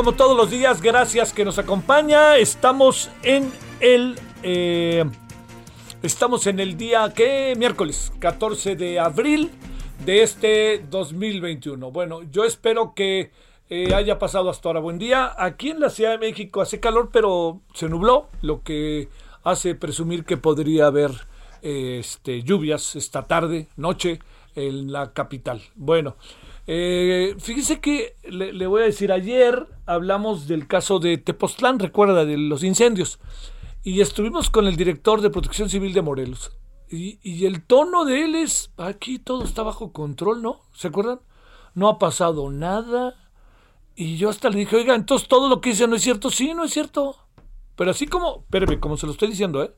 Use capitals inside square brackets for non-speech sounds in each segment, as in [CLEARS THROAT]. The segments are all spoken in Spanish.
Como todos los días, gracias que nos acompaña. Estamos en el... eh, estamos en el día, ¿qué? Miércoles 14 de abril de este 2021. Bueno, yo espero que eh, haya pasado hasta ahora buen día. Aquí en la Ciudad de México hace calor, pero se nubló, lo que hace presumir que podría haber eh, este, lluvias esta tarde, noche en la capital. Bueno, eh, fíjese que le, le voy a decir, ayer hablamos del caso de Tepoztlán, recuerda, de los incendios, y estuvimos con el director de Protección Civil de Morelos. Y, y el tono de él es, aquí todo está bajo control, ¿no? ¿Se acuerdan? No ha pasado nada. Y yo hasta le dije, oiga, entonces todo lo que dice no es cierto. Sí, no es cierto. Pero así como, espérame, como se lo estoy diciendo, ¿eh?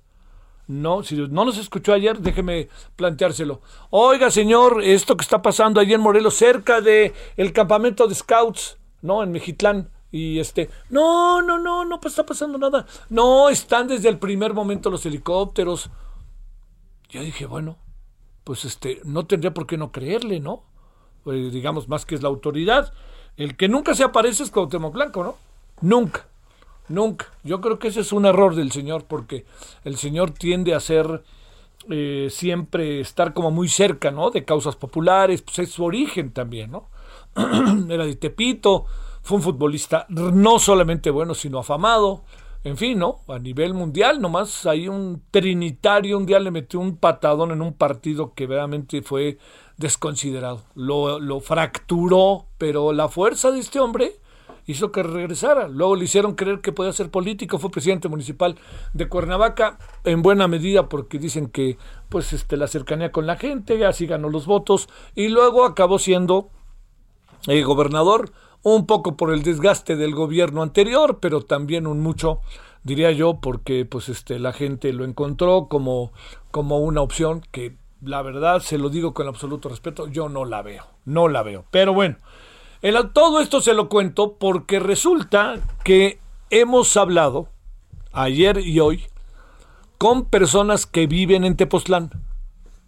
No, si no nos escuchó ayer, déjeme planteárselo. Oiga, señor, esto que está pasando allí en Morelos, cerca de el campamento de scouts, ¿no? En Mejitlán. Y este, no, no, no, no está pasando nada. No, están desde el primer momento los helicópteros. Yo dije, bueno, pues este, no tendría por qué no creerle, ¿no? Eh, digamos, más que es la autoridad. El que nunca se aparece es Cuauhtémoc Blanco, ¿no? Nunca. Nunca. Yo creo que ese es un error del señor, porque el señor tiende a ser eh, siempre estar como muy cerca, ¿no? De causas populares, pues es su origen también, ¿no? [CLEARS THROAT] Era de Tepito, fue un futbolista no solamente bueno, sino afamado. En fin, ¿no? A nivel mundial, nomás hay un trinitario un día le metió un patadón en un partido que verdaderamente fue desconsiderado. Lo, lo fracturó, pero la fuerza de este hombre hizo que regresara. Luego le hicieron creer que podía ser político, fue presidente municipal de Cuernavaca, en buena medida porque dicen que pues este la cercanía con la gente, así ganó los votos, y luego acabó siendo eh, gobernador, un poco por el desgaste del gobierno anterior, pero también un mucho, diría yo, porque pues este la gente lo encontró como, como una opción que la verdad, se lo digo con absoluto respeto, yo no la veo, no la veo. Pero bueno, el- todo esto se lo cuento porque resulta que hemos hablado ayer y hoy con personas que viven en Tepoztlán,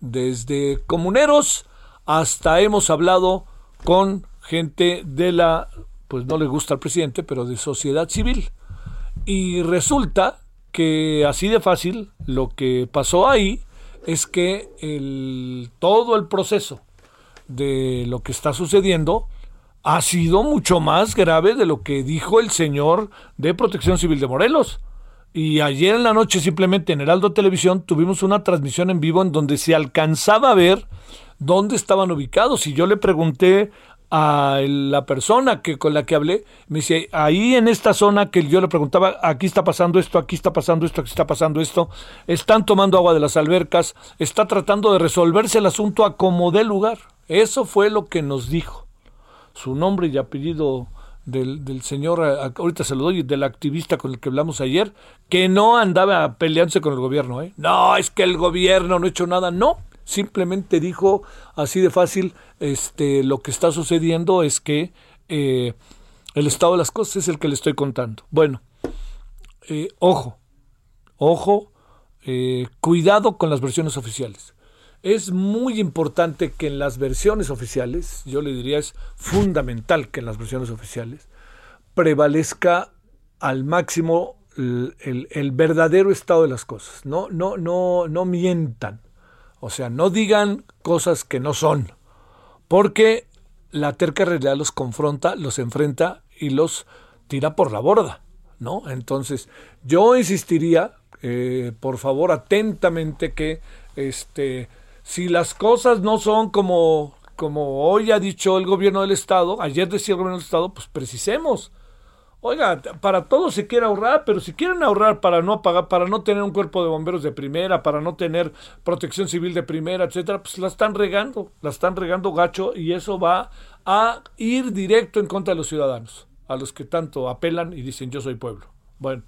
desde comuneros hasta hemos hablado con gente de la, pues no le gusta al presidente, pero de sociedad civil. Y resulta que así de fácil lo que pasó ahí es que el, todo el proceso de lo que está sucediendo ha sido mucho más grave de lo que dijo el señor de Protección Civil de Morelos. Y ayer en la noche simplemente en Heraldo Televisión tuvimos una transmisión en vivo en donde se alcanzaba a ver dónde estaban ubicados. Y yo le pregunté a la persona que con la que hablé, me dice, ahí en esta zona que yo le preguntaba, aquí está pasando esto, aquí está pasando esto, aquí está pasando esto, están tomando agua de las albercas, está tratando de resolverse el asunto a como dé lugar. Eso fue lo que nos dijo. Su nombre y apellido del, del, señor, ahorita se lo doy, del activista con el que hablamos ayer, que no andaba peleándose con el gobierno. ¿eh? No, es que el gobierno no ha hecho nada. No, simplemente dijo así de fácil, este, lo que está sucediendo es que eh, el estado de las cosas es el que le estoy contando. Bueno, eh, ojo, ojo, eh, cuidado con las versiones oficiales. Es muy importante que en las versiones oficiales, yo le diría es fundamental que en las versiones oficiales prevalezca al máximo el, el, verdadero estado de las cosas. No, no, no, no mientan o sea, no digan cosas que no son, porque la terca realidad los confronta, los enfrenta y los tira por la borda, ¿no? Entonces, yo insistiría, eh, por favor, atentamente que, este, si las cosas no son como, como hoy ha dicho el gobierno del Estado, ayer decía el gobierno del Estado, pues precisemos Oiga, para todo se quiere ahorrar, pero si quieren ahorrar para no pagar, para no tener un cuerpo de bomberos de primera, para no tener protección civil de primera, etcétera, pues la están regando, la están regando gacho y eso va a ir directo en contra de los ciudadanos, a los que tanto apelan y dicen yo soy pueblo. Bueno,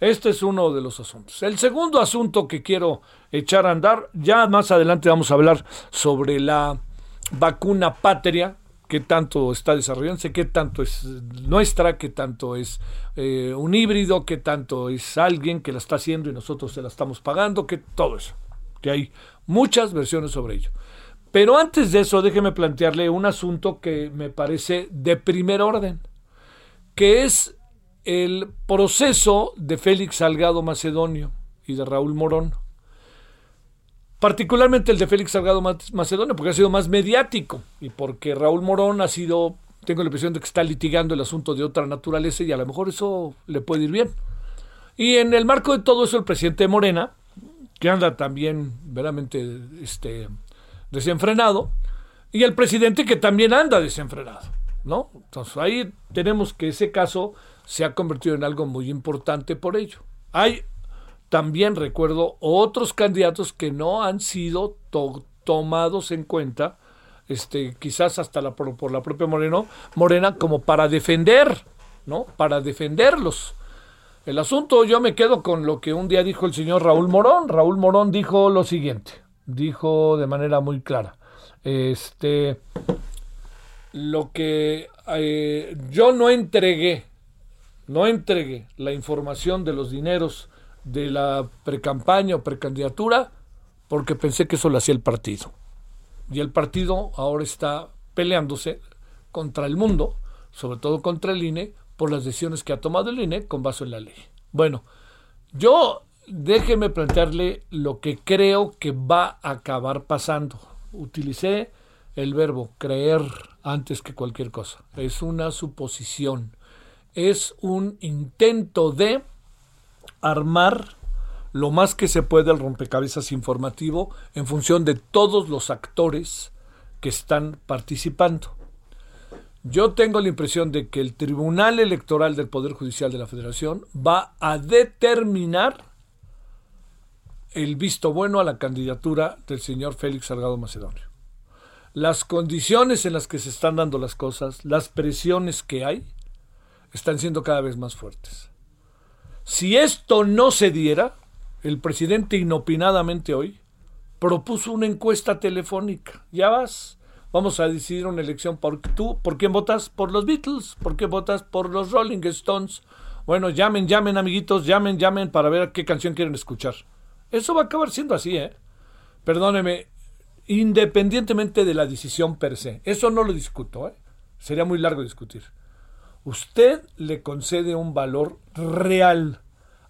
este es uno de los asuntos. El segundo asunto que quiero echar a andar, ya más adelante vamos a hablar sobre la vacuna patria, qué tanto está desarrollándose, qué tanto es nuestra, qué tanto es eh, un híbrido, qué tanto es alguien que la está haciendo y nosotros se la estamos pagando, que todo eso. Que hay muchas versiones sobre ello. Pero antes de eso, déjeme plantearle un asunto que me parece de primer orden, que es el proceso de Félix Salgado Macedonio y de Raúl Morón particularmente el de Félix Salgado Macedonio, porque ha sido más mediático y porque Raúl Morón ha sido, tengo la impresión de que está litigando el asunto de otra naturaleza y a lo mejor eso le puede ir bien. Y en el marco de todo eso, el presidente Morena, que anda también veramente este, desenfrenado, y el presidente que también anda desenfrenado, ¿no? Entonces ahí tenemos que ese caso se ha convertido en algo muy importante por ello. Hay también recuerdo otros candidatos que no han sido tomados en cuenta, este, quizás hasta la, por, la propia Morena, como para defender, ¿no? Para defenderlos. El asunto, yo me quedo con lo que un día dijo el señor Raúl Morón. Raúl Morón dijo lo siguiente, dijo de manera muy clara, este, lo que eh, yo no entregué, no entregué la información de los dineros de la precampaña o precandidatura porque pensé que eso lo hacía el partido. Y el partido ahora está peleándose contra el mundo, sobre todo contra el INE, por las decisiones que ha tomado el INE con base en la ley. Bueno, yo déjeme plantearle lo que creo que va a acabar pasando. Utilicé el verbo creer antes que cualquier cosa. Es una suposición. Es un intento de armar lo más que se puede el rompecabezas informativo en función de todos los actores que están participando. Yo tengo la impresión de que el Tribunal Electoral del Poder Judicial de la Federación va a determinar el visto bueno a la candidatura del señor Félix Salgado Macedonio. Las condiciones en las que se están dando las cosas, las presiones que hay, están siendo cada vez más fuertes. Si esto no se diera, el presidente inopinadamente hoy propuso una encuesta telefónica. Ya vas, vamos a decidir una elección por tú, ¿por quién votas? Por los Beatles, ¿por qué votas? Por los Rolling Stones. Bueno, llamen, llamen amiguitos, llamen, llamen para ver qué canción quieren escuchar. Eso va a acabar siendo así, ¿eh? Perdóneme, independientemente de la decisión per se. Eso no lo discuto, ¿eh? Sería muy largo discutir usted le concede un valor real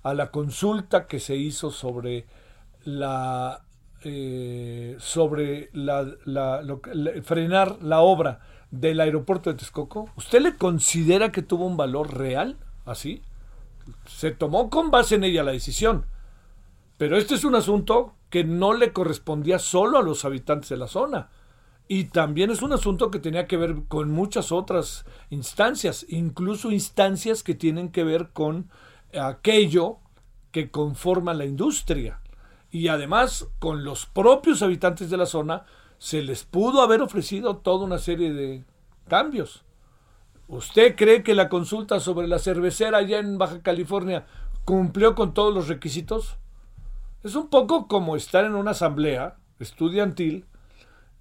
a la consulta que se hizo sobre la eh, sobre la, frenar la obra del aeropuerto de Texcoco, ¿usted le considera que tuvo un valor real? Así. Se tomó con base en ella la decisión. Pero este es un asunto que no le correspondía solo a los habitantes de la zona. Y también es un asunto que tenía que ver con muchas otras instancias, incluso instancias que tienen que ver con aquello que conforma la industria. Y además, con los propios habitantes de la zona, se les pudo haber ofrecido toda una serie de cambios. ¿Usted cree que la consulta sobre la cervecera allá en Baja California cumplió con todos los requisitos? Es un poco como estar en una asamblea estudiantil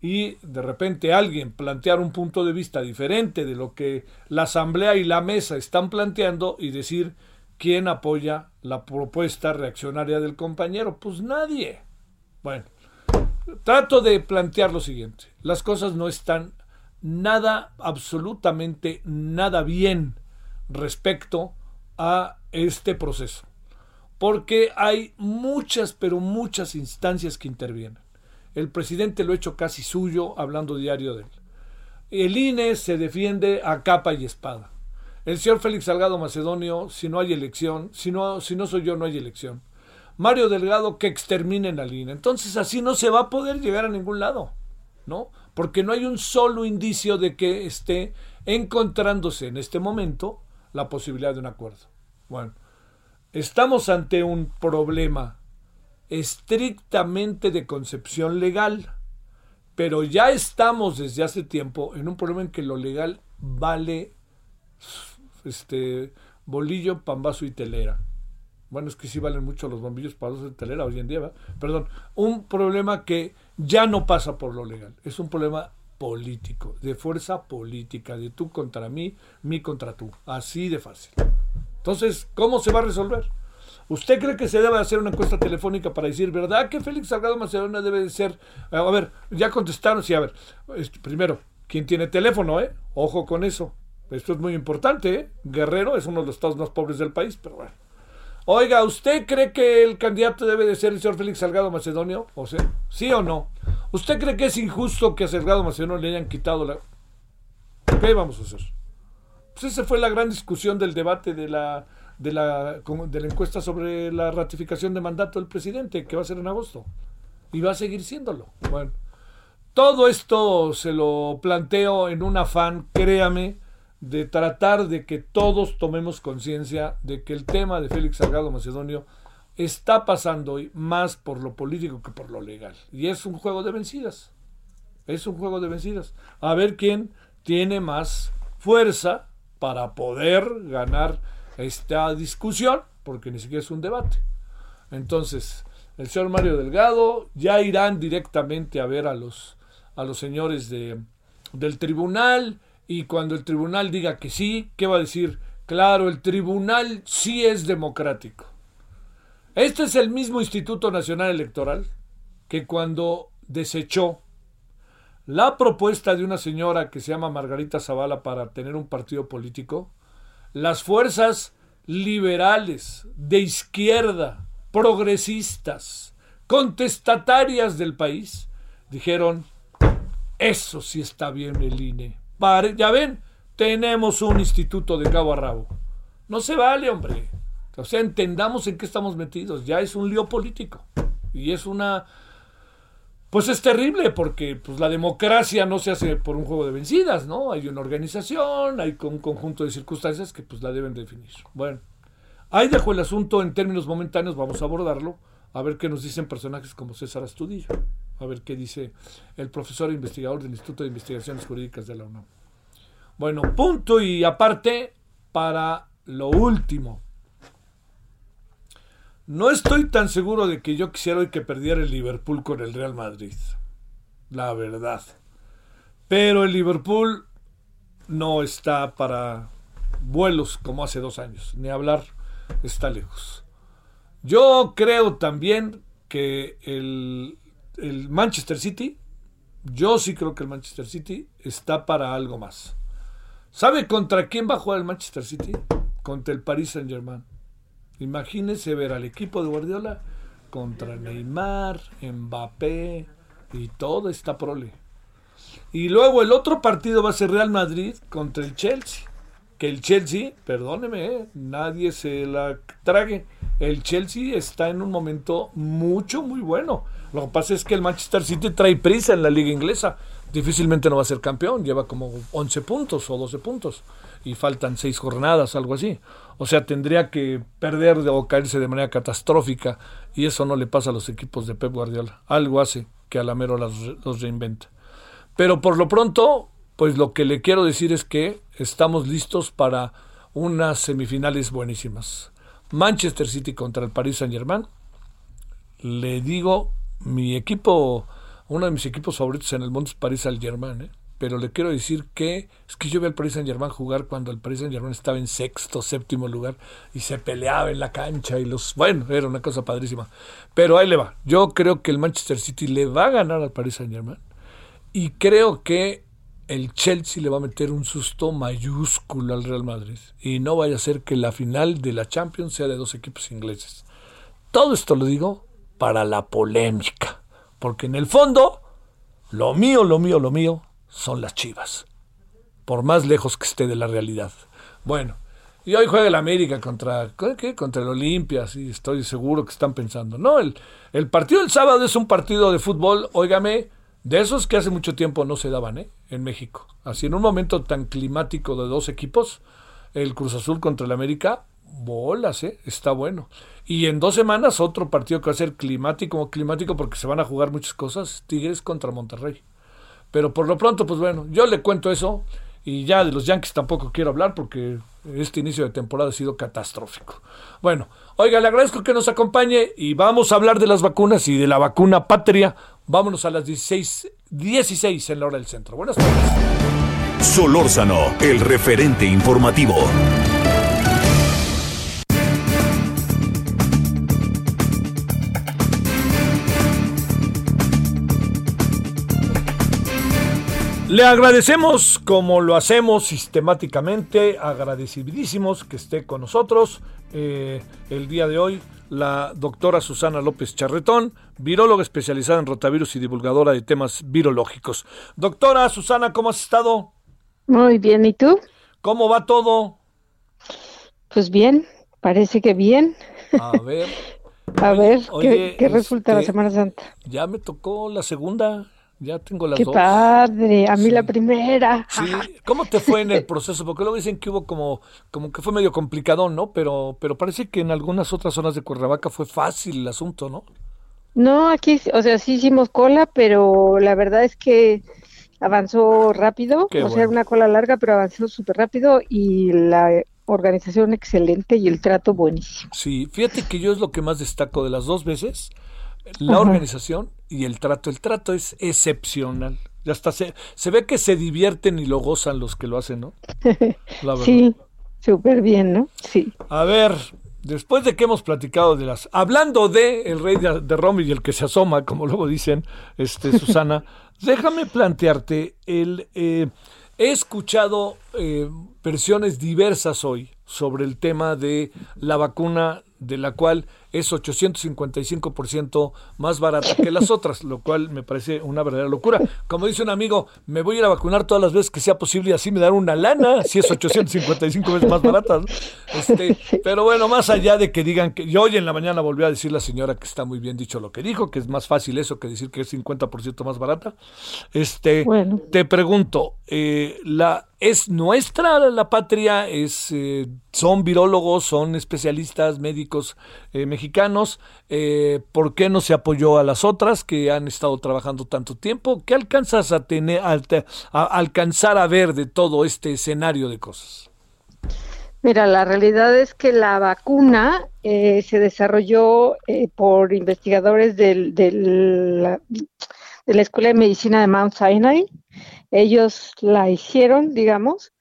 y de repente alguien plantear un punto de vista diferente de lo que la asamblea y la mesa están planteando y decir quién apoya la propuesta reaccionaria del compañero. Pues nadie. Bueno, trato de plantear lo siguiente. Las cosas no están nada, absolutamente nada bien respecto a este proceso. Porque hay muchas, pero muchas instancias que intervienen. El presidente lo ha hecho casi suyo, hablando diario de él. El INE se defiende a capa y espada. El señor Félix Salgado Macedonio, si no hay elección, si no, si no soy yo, no hay elección. Mario Delgado, que exterminen la INE. Entonces así no se va a poder llegar a ningún lado, ¿no? Porque no hay un solo indicio de que esté encontrándose en este momento la posibilidad de un acuerdo. Bueno, estamos ante un problema estrictamente de concepción legal, pero ya estamos desde hace tiempo en un problema en que lo legal vale este bolillo, pambazo y telera. Bueno, es que sí valen mucho los bombillos, pambazos y telera hoy en día, Perdón, un problema que ya no pasa por lo legal, es un problema político, de fuerza política, de tú contra mí, mí contra tú, así de fácil. Entonces, ¿cómo se va a resolver? ¿Usted cree que se debe hacer una encuesta telefónica para decir, ¿verdad que Félix Salgado Macedonio debe de ser? A ver, ya contestaron, sí, a ver, primero, ¿quién tiene teléfono, eh? Ojo con eso. Esto es muy importante, ¿eh? Guerrero es uno de los estados más pobres del país, pero bueno. Oiga, ¿usted cree que el candidato debe de ser el señor Félix Salgado Macedonio? ¿O sea, sí o no? ¿Usted cree que es injusto que a Salgado Macedonio le hayan quitado la... ¿Qué vamos a hacer? Pues esa fue la gran discusión del debate de la de la, de la encuesta sobre la ratificación de mandato del presidente, que va a ser en agosto. Y va a seguir siéndolo. Bueno, todo esto se lo planteo en un afán, créame, de tratar de que todos tomemos conciencia de que el tema de Félix Salgado Macedonio está pasando hoy más por lo político que por lo legal. Y es un juego de vencidas. Es un juego de vencidas. A ver quién tiene más fuerza para poder ganar esta discusión, porque ni siquiera es un debate. Entonces, el señor Mario Delgado ya irán directamente a ver a los, a los señores de, del tribunal y cuando el tribunal diga que sí, ¿qué va a decir? Claro, el tribunal sí es democrático. Este es el mismo Instituto Nacional Electoral que cuando desechó la propuesta de una señora que se llama Margarita Zavala para tener un partido político, las fuerzas liberales, de izquierda, progresistas, contestatarias del país, dijeron, eso sí está bien el INE. Ya ven, tenemos un instituto de cabo a rabo. No se vale, hombre. O sea, entendamos en qué estamos metidos. Ya es un lío político. Y es una pues es terrible porque pues, la democracia no se hace por un juego de vencidas, ¿no? Hay una organización, hay un conjunto de circunstancias que pues la deben definir. Bueno, ahí dejo el asunto en términos momentáneos, vamos a abordarlo, a ver qué nos dicen personajes como César Astudillo, a ver qué dice el profesor e investigador del Instituto de Investigaciones Jurídicas de la UNAM. Bueno, punto y aparte para lo último. No estoy tan seguro de que yo quisiera hoy que perdiera el Liverpool con el Real Madrid. La verdad. Pero el Liverpool no está para vuelos como hace dos años. Ni hablar, está lejos. Yo creo también que el, el Manchester City, yo sí creo que el Manchester City está para algo más. ¿Sabe contra quién va a jugar el Manchester City? Contra el Paris Saint Germain. Imagínense ver al equipo de Guardiola contra Neymar, Mbappé y toda esta prole. Y luego el otro partido va a ser Real Madrid contra el Chelsea. Que el Chelsea, perdóneme, eh, nadie se la trague. El Chelsea está en un momento mucho, muy bueno. Lo que pasa es que el Manchester City trae prisa en la liga inglesa. Difícilmente no va a ser campeón. Lleva como 11 puntos o 12 puntos. Y faltan 6 jornadas, algo así. O sea, tendría que perder o caerse de manera catastrófica. Y eso no le pasa a los equipos de Pep Guardiola. Algo hace que a la mero los reinventa. Pero por lo pronto, pues lo que le quiero decir es que estamos listos para unas semifinales buenísimas. Manchester City contra el Paris Saint Germain. Le digo, mi equipo, uno de mis equipos favoritos en el mundo es Paris Saint Germain, ¿eh? Pero le quiero decir que es que yo vi al Paris Saint Germain jugar cuando el Paris Saint Germain estaba en sexto, séptimo lugar y se peleaba en la cancha y los, bueno, era una cosa padrísima. Pero ahí le va. Yo creo que el Manchester City le va a ganar al Paris Saint Germain y creo que el Chelsea le va a meter un susto mayúsculo al Real Madrid. Y no vaya a ser que la final de la Champions sea de dos equipos ingleses. Todo esto lo digo para la polémica. Porque en el fondo, lo mío, lo mío, lo mío son las chivas. Por más lejos que esté de la realidad. Bueno, y hoy juega el América contra, contra el Olimpia, sí, estoy seguro que están pensando. No, el, el partido del sábado es un partido de fútbol, óigame, de esos que hace mucho tiempo no se daban ¿eh? en México. Así en un momento tan climático de dos equipos, el Cruz Azul contra el América, bolas, ¿eh? está bueno. Y en dos semanas otro partido que va a ser climático, climático porque se van a jugar muchas cosas, Tigres contra Monterrey. Pero por lo pronto, pues bueno, yo le cuento eso y ya de los Yankees tampoco quiero hablar porque este inicio de temporada ha sido catastrófico. Bueno, oiga, le agradezco que nos acompañe y vamos a hablar de las vacunas y de la vacuna patria. Vámonos a las 16, 16 en la hora del centro. Buenas tardes. Solórzano, el referente informativo. Le agradecemos como lo hacemos sistemáticamente, agradecidísimos que esté con nosotros eh, el día de hoy la doctora Susana López Charretón, viróloga especializada en rotavirus y divulgadora de temas virológicos. Doctora Susana, ¿cómo has estado? Muy bien, ¿y tú? ¿Cómo va todo? Pues bien, parece que bien. A ver. [LAUGHS] A ver, ¿qué, resulta la este, Semana Santa? Ya me tocó la segunda. Ya tengo las Qué dos. padre, a mí la primera. Sí. [LAUGHS] ¿Cómo te fue en el proceso? Porque luego dicen que hubo como, como que fue medio complicado, ¿no? Pero, pero parece que en algunas otras zonas de Cuernavaca fue fácil el asunto, ¿no? No, aquí, o sea, sí hicimos cola, pero la verdad es que avanzó rápido. o sea, una cola larga, pero avanzó súper rápido y la organización excelente y el trato buenísimo. Sí, fíjate que yo es lo que más destaco de las dos veces la organización y el trato. El trato es excepcional. Ya está, se, se ve que se divierten y lo gozan los que lo hacen, ¿no? [LAUGHS] sí, súper bien, ¿no? Sí. A ver, después de que hemos platicado de las... Hablando de el rey de, de y el que se asoma, como luego dicen, este [LAUGHS] Susana, déjame plantearte el... Eh, he escuchado eh, versiones diversas hoy sobre el tema de la vacuna de la cual es 855% más barata que las otras, lo cual me parece una verdadera locura. Como dice un amigo, me voy a ir a vacunar todas las veces que sea posible y así me dar una lana, si es 855 veces más barata. Este, pero bueno, más allá de que digan que yo hoy en la mañana volvió a decir la señora que está muy bien dicho lo que dijo, que es más fácil eso que decir que es 50% más barata. Este, te pregunto, eh, la es nuestra la patria, es eh, son virólogos, son especialistas médicos eh, mexicanos, eh, ¿por qué no se apoyó a las otras que han estado trabajando tanto tiempo? ¿Qué alcanzas a tener, a, alcanzar a ver de todo este escenario de cosas? Mira, la realidad es que la vacuna eh, se desarrolló por investigadores del, de la Escuela de Medicina de Mount Sinai. Ellos la hicieron, digamos,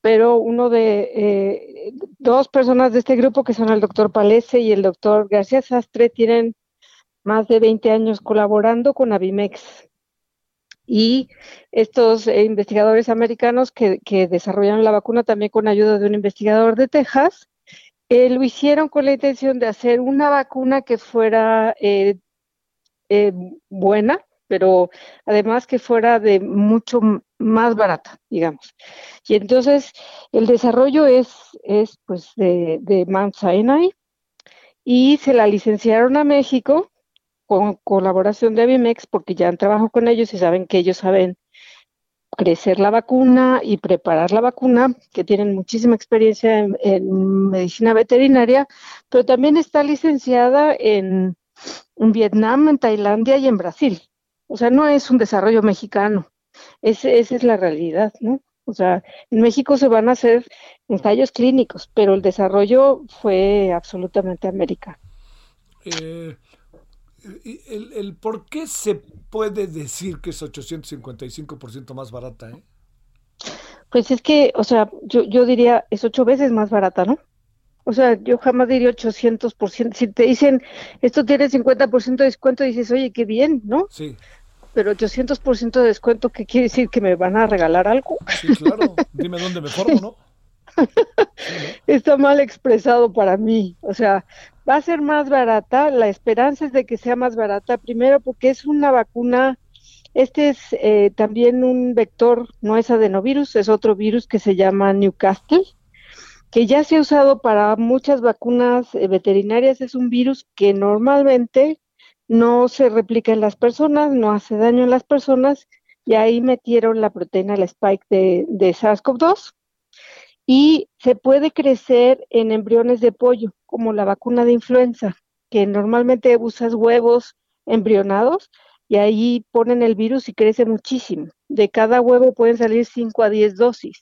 pero uno de eh, dos personas de este grupo, que son el doctor Palese y el doctor García Sastre, tienen más de 20 años colaborando con Avimex. Y estos eh, investigadores americanos que, que, desarrollaron la vacuna también con ayuda de un investigador de Texas, eh, lo hicieron con la intención de hacer una vacuna que fuera buena, pero además que fuera de mucho más barata, digamos. Y entonces el desarrollo es, es pues de, de Mount Sinai y se la licenciaron a México con colaboración de Avimex porque ya han trabajado con ellos y saben que ellos saben crecer la vacuna y preparar la vacuna, que tienen muchísima experiencia en, medicina veterinaria, pero también está licenciada en, Vietnam, en Tailandia y en Brasil. O sea, no es un desarrollo mexicano, esa es la realidad, ¿no? O sea, en México se van a hacer ensayos clínicos, pero el desarrollo fue absolutamente americano. Eh, el, el, por qué se puede decir que es 855% más barata, ¿eh? Pues es que, o sea, yo, yo diría, es ocho veces más barata, ¿no? O sea, yo jamás diría 800%. Si te dicen, esto tiene 50% de descuento, dices, oye, qué bien, ¿no? Sí. Pero 800% de descuento, ¿qué quiere decir? ¿Que me van a regalar algo? Sí, claro. Dime dónde me formo, ¿no? [LAUGHS] Está mal expresado para mí. O sea, va a ser más barata. La esperanza es de que sea más barata, primero porque es una vacuna. Este es eh, también un vector, no es adenovirus, es otro virus que se llama Newcastle, que ya se ha usado para muchas vacunas eh, veterinarias. Es un virus que normalmente no se replica en las personas, no hace daño en las personas, y ahí metieron la proteína, la spike de, de SARS-CoV-2 y se puede crecer en embriones de pollo, como la vacuna de influenza, que normalmente usas huevos embrionados y ahí ponen el virus y crece muchísimo. De cada huevo pueden salir 5 a 10 dosis.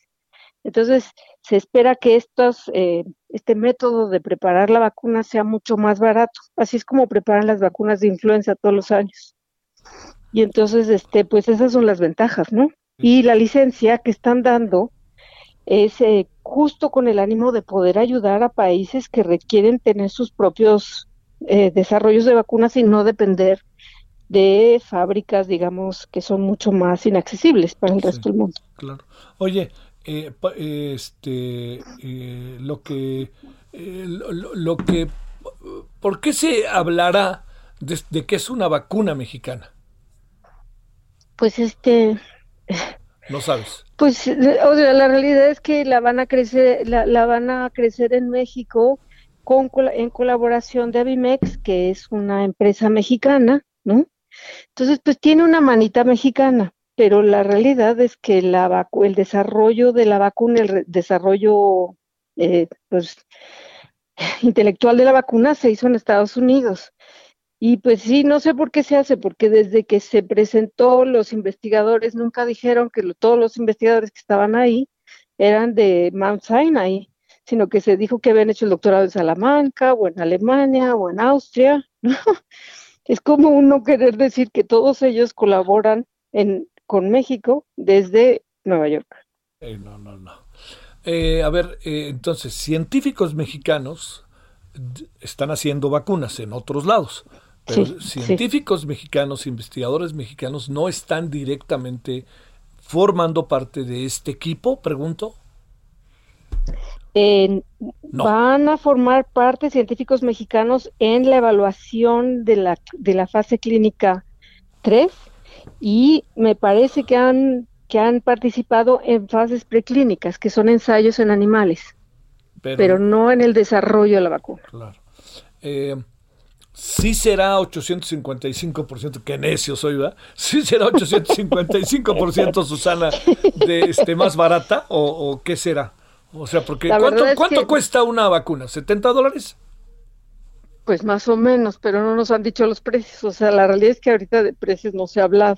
Entonces, se espera que estos, eh, este método de preparar la vacuna sea mucho más barato. Así es como preparan las vacunas de influenza todos los años. Y entonces, este, pues esas son las ventajas, ¿no? Y la licencia que están dando es eh, justo con el ánimo de poder ayudar a países que requieren tener sus propios eh, desarrollos de vacunas y no depender de fábricas, digamos, que son mucho más inaccesibles para el resto del mundo. Claro. Oye, eh, este, lo que, lo, que, ¿por qué se hablará de, de que es una vacuna mexicana? Pues este, no sabes. Pues o sea, la realidad es que la van a crecer, la, la van a crecer en México con, en colaboración de Avimex, que es una empresa mexicana, ¿no? Entonces, pues tiene una manita mexicana, pero la realidad es que la el desarrollo de la vacuna, el desarrollo eh, pues, intelectual de la vacuna se hizo en Estados Unidos. Y pues sí, no sé por qué se hace, porque desde que se presentó los investigadores nunca dijeron que todos los investigadores que estaban ahí eran de Mount Sinai, sino que se dijo que habían hecho el doctorado en Salamanca o en Alemania o en Austria. [LAUGHS] Es como uno querer decir que todos ellos colaboran en, con México desde Nueva York. Eh, no, no, no. Eh, a ver, eh, entonces, científicos mexicanos están haciendo vacunas en otros lados. Pero científicos mexicanos, investigadores mexicanos no están directamente formando parte de este equipo, pregunto. Van a formar parte científicos mexicanos en la evaluación de la, de la fase clínica 3 y me parece que han, que han participado en fases preclínicas, que son ensayos en animales, pero, no en el desarrollo de la vacuna. Claro. Eh, sí será 855%, qué necio soy, ¿verdad? Sí será 855%, Susana, de este más barata o, qué será? O sea, porque ¿cuánto, cuesta una vacuna? ¿70 dólares? Pues más o menos, pero no nos han dicho los precios. O sea, la realidad es que ahorita de precios no se ha hablado.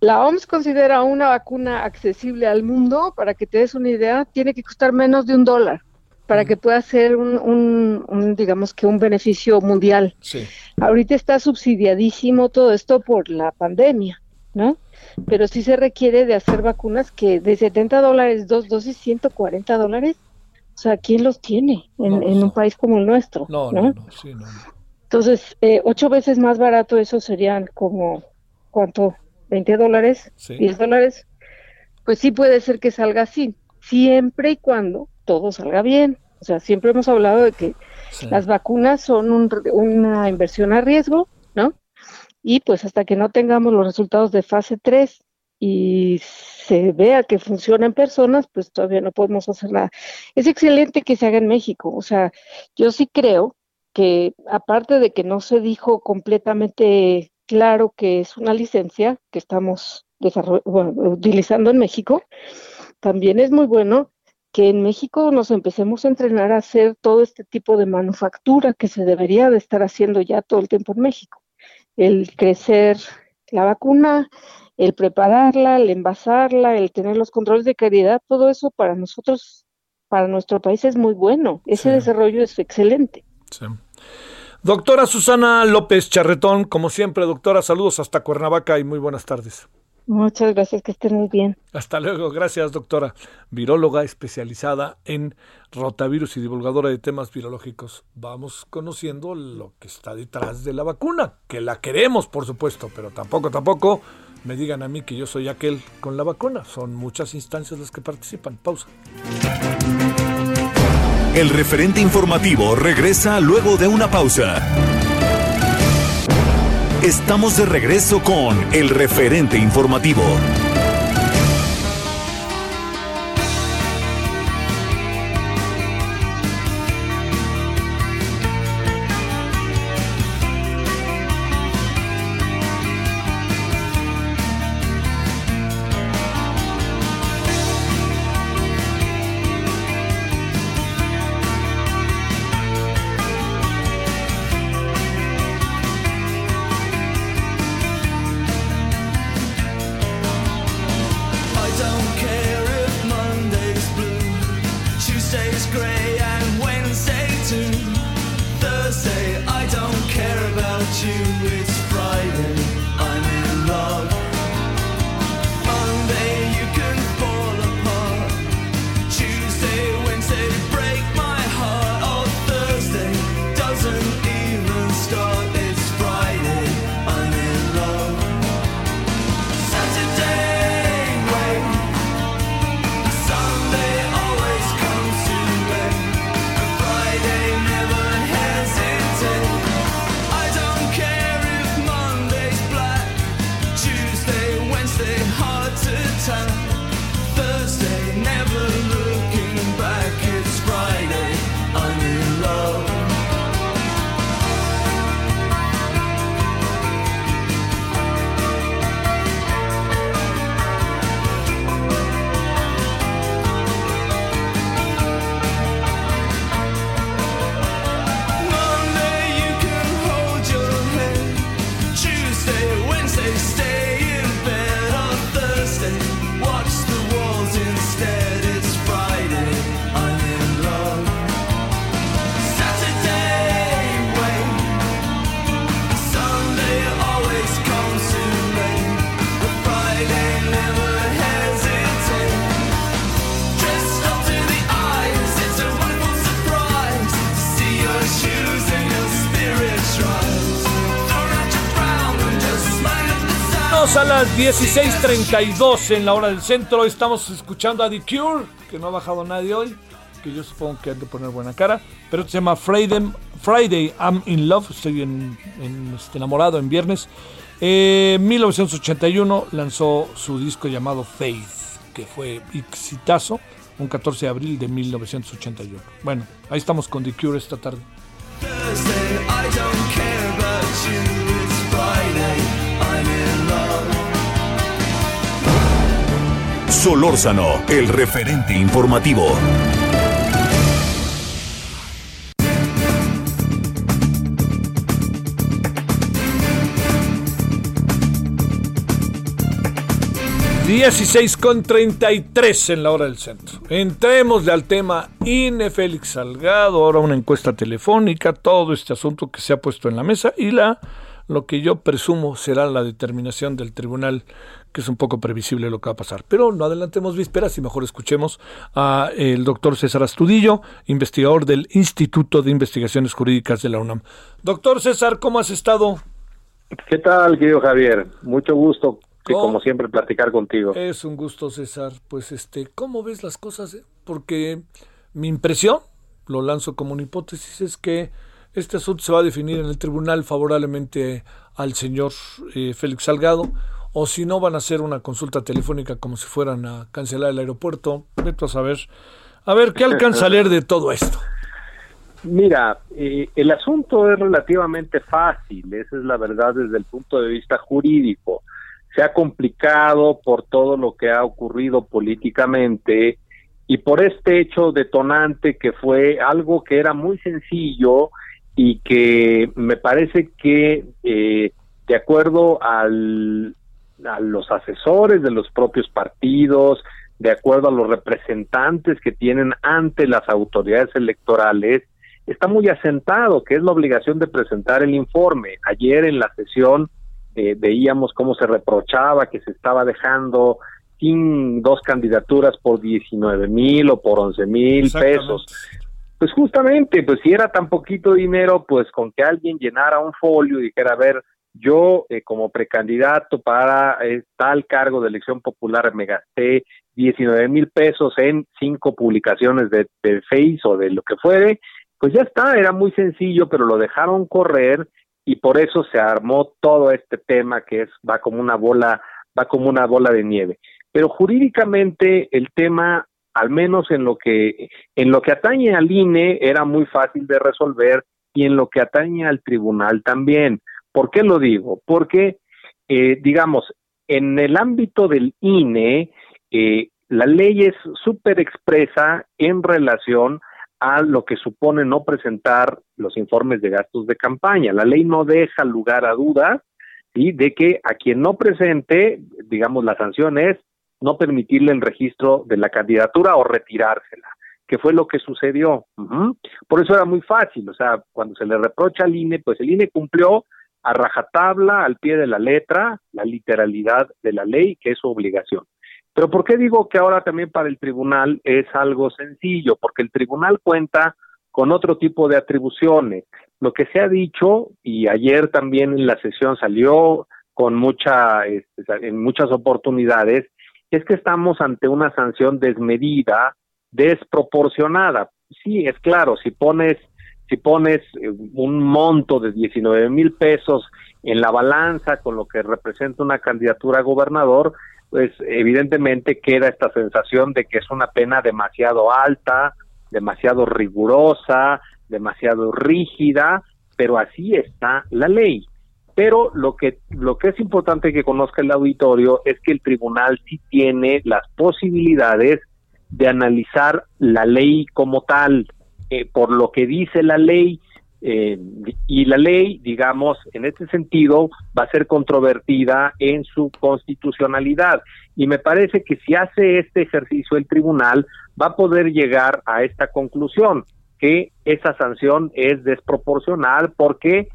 La OMS considera una vacuna accesible al mundo, para que te des una idea, tiene que costar menos de un dólar para que pueda ser un, digamos que un beneficio mundial. Sí. Ahorita está subsidiadísimo todo esto por la pandemia, ¿no? Pero sí se requiere de hacer vacunas que de 70 dólares, dos dosis, 140 dólares. O sea, ¿quién los tiene en, un país como el nuestro? No, no, no, sí, Entonces, eh, ocho veces más barato, eso serían como, ¿cuánto? ¿20 dólares? ¿10 dólares? Pues sí puede ser que salga así, siempre y cuando todo salga bien. O sea, siempre hemos hablado de que las vacunas son una inversión a riesgo, ¿no? y pues hasta que no tengamos los resultados de fase 3 y se vea que funciona en personas, pues todavía no podemos hacer nada. Es excelente que se haga en México, o sea, yo sí creo que aparte de que no se dijo completamente claro que es una licencia que estamos utilizando en México, también es muy bueno que en México nos empecemos a entrenar a hacer todo este tipo de manufactura que se debería de estar haciendo ya todo el tiempo en México el crecer la vacuna, el prepararla, el envasarla, el tener los controles de calidad, todo eso para nosotros, para nuestro país es muy bueno. Ese desarrollo es excelente. Doctora Susana López Charretón, como siempre, doctora, saludos hasta Cuernavaca y muy buenas tardes. Muchas gracias, que estén muy bien. Hasta luego, gracias doctora. Viróloga especializada en rotavirus y divulgadora de temas virológicos. Vamos conociendo lo que está detrás de la vacuna, que la queremos, por supuesto, pero tampoco, tampoco me digan a mí que yo soy aquel con la vacuna. Son muchas instancias las que participan. Pausa. El referente informativo regresa luego de una pausa. Estamos de regreso con el referente informativo. 16:32 en la hora del centro. Estamos escuchando a The Cure, que no ha bajado nadie hoy, que yo supongo que han de poner buena cara. Pero se llama Friday, Friday I'm in Love, estoy en, este, enamorado en viernes. En 1981 lanzó su disco llamado Faith, que fue exitazo, un 14 de abril de 1981. Bueno, ahí estamos con The Cure esta tarde. Solórzano, el referente informativo. Dieciséis con treinta y tres en la hora del centro. Entrémosle al tema INE Félix Salgado, ahora una encuesta telefónica, todo este asunto que se ha puesto en la mesa y la lo que yo presumo será la determinación del tribunal, que es un poco previsible lo que va a pasar. Pero no adelantemos vísperas y mejor escuchemos a el doctor César Astudillo, investigador del Instituto de Investigaciones Jurídicas de la UNAM. Doctor César, ¿cómo has estado? ¿Qué tal, querido Javier? Mucho gusto y como siempre platicar contigo. Es un gusto, César. Pues este, ¿cómo ves las cosas? Porque mi impresión, lo lanzo como una hipótesis, es que este asunto se va a definir en el tribunal favorablemente al señor eh, Félix Salgado, o si no van a hacer una consulta telefónica como si fueran a cancelar el aeropuerto. Vete a saber, a ver qué alcanza a leer de todo esto. Mira, eh, el asunto es relativamente fácil, esa es la verdad desde el punto de vista jurídico. Se ha complicado por todo lo que ha ocurrido políticamente y por este hecho detonante que fue algo que era muy sencillo y que me parece que eh, de acuerdo al, a los asesores de los propios partidos, de acuerdo a los representantes que tienen ante las autoridades electorales, está muy asentado, que es la obligación de presentar el informe. Ayer en la sesión eh, veíamos cómo se reprochaba que se estaba dejando sin dos candidaturas por 19 mil o por 11 mil pesos. Pues justamente, pues si era tan poquito dinero, pues con que alguien llenara un folio y dijera, a ver, yo eh, como precandidato para eh, tal cargo de elección popular me gasté 19 mil pesos en cinco publicaciones de, de Face o de lo que fuere, pues ya está, era muy sencillo, pero lo dejaron correr y por eso se armó todo este tema que es va como una bola va como una bola de nieve. Pero jurídicamente el tema, al menos en lo que en lo que atañe al INE era muy fácil de resolver y en lo que atañe al tribunal también. ¿Por qué lo digo? Porque eh, digamos en el ámbito del INE eh, la ley es súper expresa en relación a lo que supone no presentar los informes de gastos de campaña. La ley no deja lugar a dudas y de que a quien no presente, digamos, la sanción es no permitirle el registro de la candidatura o retirársela, que fue lo que sucedió. Por eso era muy fácil, o sea, cuando se le reprocha al INE, pues el INE cumplió a rajatabla, al pie de la letra, la literalidad de la ley, que es su obligación. Pero ¿por qué digo que ahora también para el tribunal es algo sencillo? Porque el tribunal cuenta con otro tipo de atribuciones. Lo que se ha dicho, y ayer también en la sesión salió con mucha, este, en muchas oportunidades, es que estamos ante una sanción desmedida, desproporcionada. Sí, es claro, si pones, si pones eh, un monto de 19 mil pesos en la balanza con lo que representa una candidatura a gobernador, pues evidentemente queda esta sensación de que es una pena demasiado alta, demasiado rigurosa, demasiado rígida, pero así está la ley. Pero lo que lo que es importante que conozca el auditorio es que el tribunal sí tiene las posibilidades de analizar la ley como tal, eh, por lo que dice la ley, eh, y la ley, digamos, en este sentido, va a ser controvertida en su constitucionalidad. Y me parece que si hace este ejercicio el tribunal, va a poder llegar a esta conclusión, que esa sanción es desproporcional porque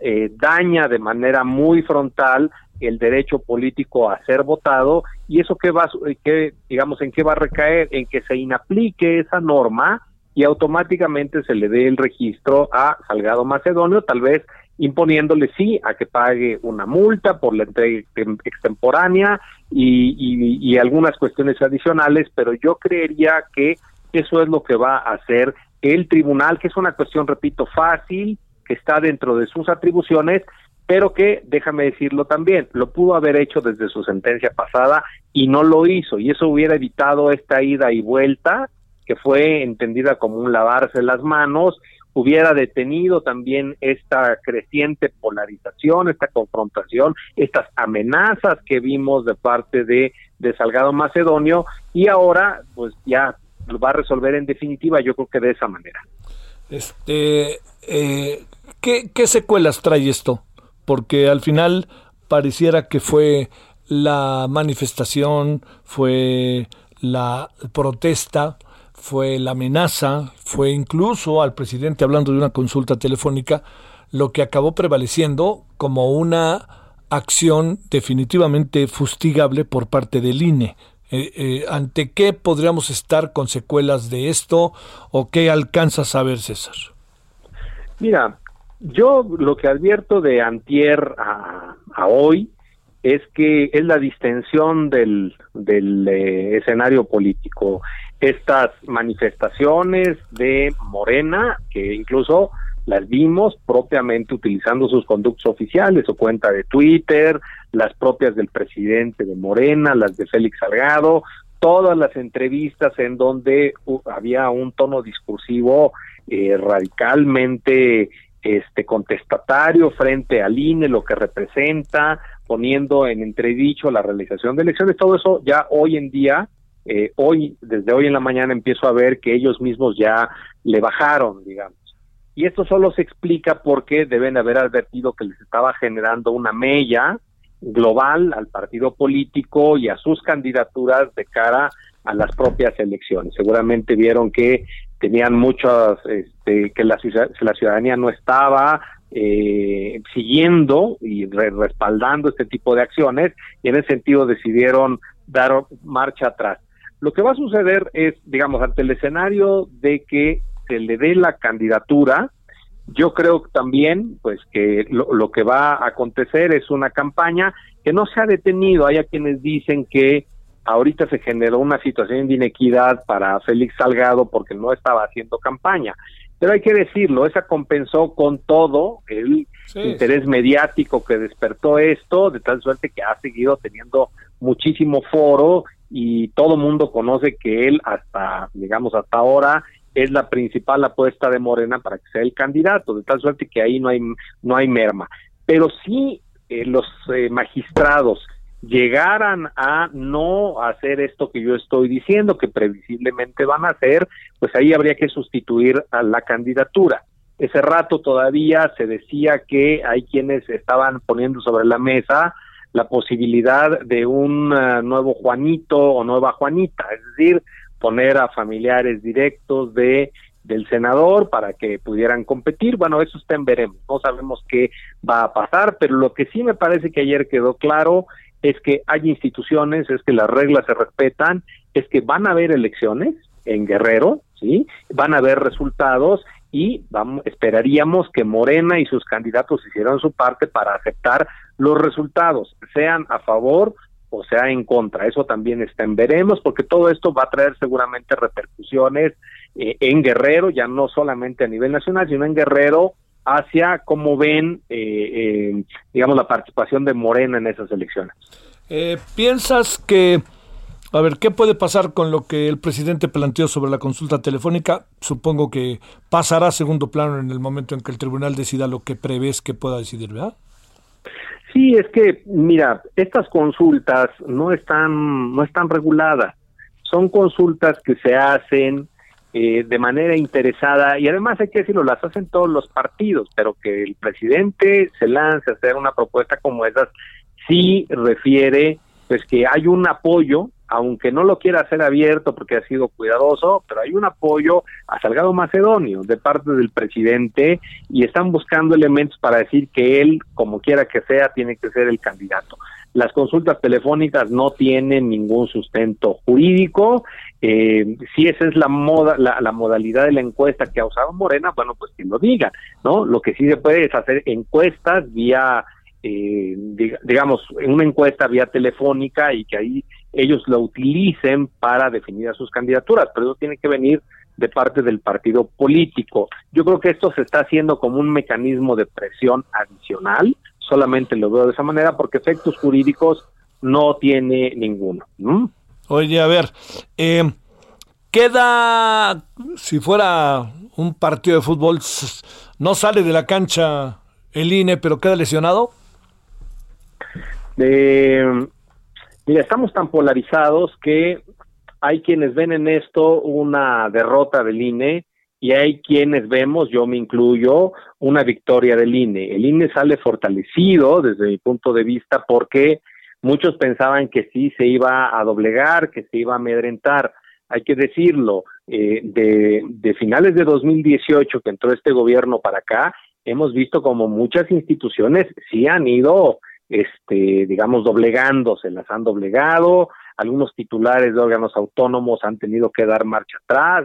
eh, daña de manera muy frontal el derecho político a ser votado y eso que va que digamos en qué va a recaer en que se inaplique esa norma y automáticamente se le dé el registro a Salgado Macedonio, tal vez imponiéndole sí a que pague una multa por la entrega extemporánea y, y, algunas cuestiones adicionales, pero yo creería que eso es lo que va a hacer el tribunal, que es una cuestión, repito, fácil, que está dentro de sus atribuciones, pero que, déjame decirlo también, lo pudo haber hecho desde su sentencia pasada y no lo hizo, y eso hubiera evitado esta ida y vuelta que fue entendida como un lavarse las manos, hubiera detenido también esta creciente polarización, esta confrontación, estas amenazas que vimos de parte de, de Salgado Macedonio y ahora pues ya lo va a resolver en definitiva, yo creo que de esa manera. Este, eh, ¿qué, ¿Qué secuelas trae esto? Porque al final pareciera que fue la manifestación, fue la protesta, fue la amenaza, fue incluso al presidente hablando de una consulta telefónica, lo que acabó prevaleciendo como una acción definitivamente fustigable por parte del INE. Eh, eh, ¿Ante qué podríamos estar con secuelas de esto o qué alcanza a saber, César? Mira, yo lo que advierto de antier a, hoy es que es la distensión del, eh, escenario político. Estas manifestaciones de Morena, que incluso las vimos propiamente utilizando sus conductos oficiales, su cuenta de Twitter, las propias del presidente de Morena, las de Félix Salgado, todas las entrevistas en donde había un tono discursivo eh, radicalmente este contestatario frente al INE, lo que representa, poniendo en entredicho la realización de elecciones, todo eso ya hoy en día, eh, hoy, desde hoy en la mañana empiezo a ver que ellos mismos ya le bajaron, digamos. Y esto solo se explica porque deben haber advertido que les estaba generando una mella global al partido político y a sus candidaturas de cara a las propias elecciones. Seguramente vieron que tenían muchas, este, que la, la ciudadanía no estaba eh, siguiendo y respaldando este tipo de acciones y en ese sentido decidieron dar marcha atrás. Lo que va a suceder es, digamos, ante el escenario de que se le dé la candidatura, yo creo también, pues, que lo, lo, que va a acontecer es una campaña que no se ha detenido. Hay a quienes dicen que ahorita se generó una situación de inequidad para Félix Salgado porque no estaba haciendo campaña. Pero hay que decirlo, esa compensó con todo el interés mediático que despertó esto, de tal suerte que ha seguido teniendo muchísimo foro y todo mundo conoce que él hasta, digamos, hasta ahora es la principal apuesta de Morena para que sea el candidato, de tal suerte que ahí no hay, no hay merma. Pero sí eh, los eh, magistrados llegaran a no hacer esto que yo estoy diciendo, que previsiblemente van a hacer, pues ahí habría que sustituir a la candidatura. Ese rato todavía se decía que hay quienes estaban poniendo sobre la mesa la posibilidad de un uh, nuevo Juanito o nueva Juanita, es decir, poner a familiares directos de del senador para que pudieran competir. Bueno, eso está en veremos. No sabemos qué va a pasar, pero lo que sí me parece que ayer quedó claro es que hay instituciones, es que las reglas se respetan, es que van a haber elecciones en Guerrero, ¿sí? Van a haber resultados y vamos, esperaríamos que Morena y sus candidatos hicieran su parte para aceptar los resultados, sean a favor o sea en contra. Eso también está en veremos, porque todo esto va a traer seguramente repercusiones eh, en Guerrero, ya no solamente a nivel nacional, sino en Guerrero hacia cómo ven, eh, eh, digamos, la participación de Morena en esas elecciones. Eh, ¿Piensas que, a ver, qué puede pasar con lo que el presidente planteó sobre la consulta telefónica? Supongo que pasará a segundo plano en el momento en que el tribunal decida lo que prevés que pueda decidir, ¿verdad? Sí, es que, mira, estas consultas no están, no están reguladas. Son consultas que se hacen eh, de manera interesada y además hay que decirlo, las hacen todos los partidos, pero que el presidente se lance a hacer una propuesta como esas sí refiere pues que hay un apoyo, aunque no lo quiera hacer abierto porque ha sido cuidadoso, pero hay un apoyo a Salgado Macedonio de parte del presidente y están buscando elementos para decir que él, como quiera que sea, tiene que ser el candidato. Las consultas telefónicas no tienen ningún sustento jurídico. Eh, si esa es la moda, la, modalidad de la encuesta que ha usado Morena, bueno, pues que lo diga, ¿no? Lo que sí se puede es hacer encuestas vía, eh, digamos, una encuesta vía telefónica y que ahí ellos lo utilicen para definir a sus candidaturas, pero eso tiene que venir de parte del partido político. Yo creo que esto se está haciendo como un mecanismo de presión adicional solamente lo veo de esa manera porque efectos jurídicos no tiene ninguno. Oye, a ver, eh, queda, si fuera un partido de fútbol, no sale de la cancha el INE, pero queda lesionado. Mira, estamos tan polarizados que hay quienes ven en esto una derrota del INE y hay quienes vemos, yo me incluyo, una victoria del INE. El INE sale fortalecido desde mi punto de vista porque muchos pensaban que sí se iba a doblegar, que se iba a amedrentar. Hay que decirlo, eh, de, de finales de 2018 que entró este gobierno para acá, hemos visto como muchas instituciones sí han ido, este, digamos, doblegándose, las han doblegado, algunos titulares de órganos autónomos han tenido que dar marcha atrás,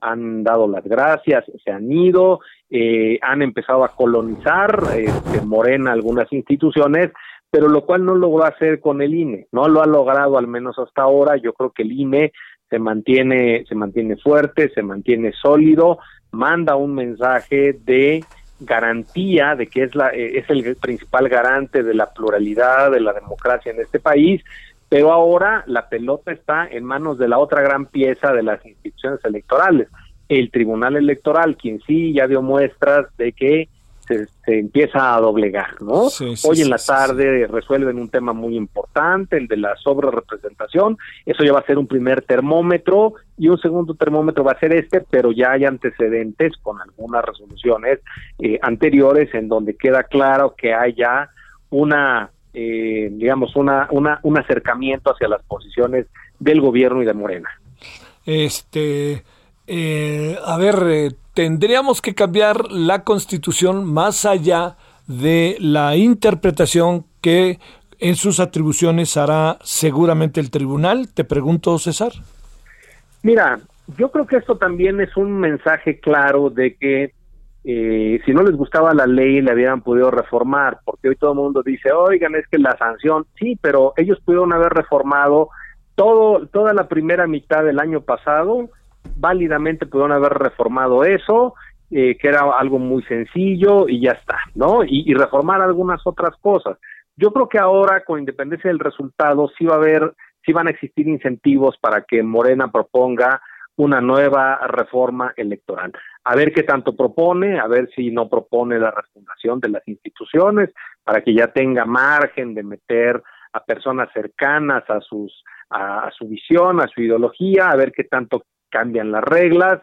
han dado las gracias, se han ido, eh, han empezado a colonizar este, Morena algunas instituciones, pero lo cual no logró hacer con el INE, no lo ha logrado al menos hasta ahora, yo creo que el INE se se mantiene, se mantiene fuerte, se mantiene sólido, manda un mensaje de garantía de que es la eh, es el principal garante de la pluralidad de la democracia en este país pero ahora la pelota está en manos de la otra gran pieza de las instituciones electorales el Tribunal Electoral quien sí ya dio muestras de que se, empieza a doblegar, ¿no? Hoy en la tarde resuelven un tema muy importante, el de la sobrerepresentación, eso ya va a ser un primer termómetro y un segundo termómetro va a ser este, pero ya hay antecedentes con algunas resoluciones eh, anteriores en donde queda claro que hay ya una, eh, digamos, una, una, un acercamiento hacia las posiciones del gobierno y de Morena. Este, eh, a ver, tendríamos que cambiar la constitución más allá de la interpretación que en sus atribuciones hará seguramente el tribunal. Te pregunto, César. Mira, yo creo que esto también es un mensaje claro de que eh, si no les gustaba la ley le habían podido reformar, porque hoy todo el mundo dice, oigan, es que la sanción, sí, pero ellos pudieron haber reformado todo, toda la primera mitad del año pasado válidamente pudieron haber reformado eso, eh, que era algo muy sencillo y ya está, ¿no? Y, reformar algunas otras cosas. Yo creo que ahora, con independencia del resultado, sí va a haber, sí van a existir incentivos para que Morena proponga una nueva reforma electoral. A ver qué tanto propone, a ver si no propone la refundación de las instituciones, para que ya tenga margen de meter a personas cercanas a sus a su visión, a su ideología, a ver qué tanto cambian las reglas,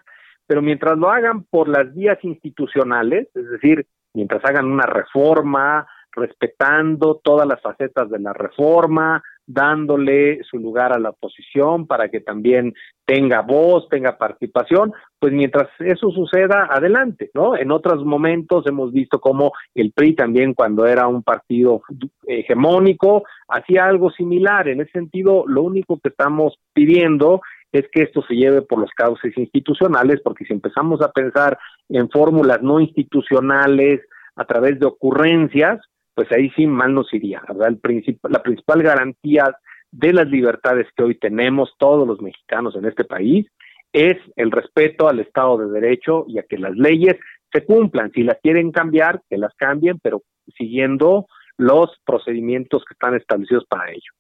pero mientras lo hagan por las vías institucionales, es decir, mientras hagan una reforma, respetando todas las facetas de la reforma, dándole su lugar a la oposición para que también tenga voz, tenga participación, pues mientras eso suceda, adelante, ¿no? En otros momentos hemos visto cómo el PRI también cuando era un partido hegemónico hacía algo similar. En ese sentido, lo único que estamos pidiendo es que esto se lleve por los cauces institucionales, porque si empezamos a pensar en fórmulas no institucionales a través de ocurrencias, pues ahí sí mal nos iría, ¿verdad? El la principal garantía de las libertades que hoy tenemos todos los mexicanos en este país es el respeto al Estado de Derecho y a que las leyes se cumplan. Si las quieren cambiar, que las cambien, pero siguiendo los procedimientos que están establecidos para ello.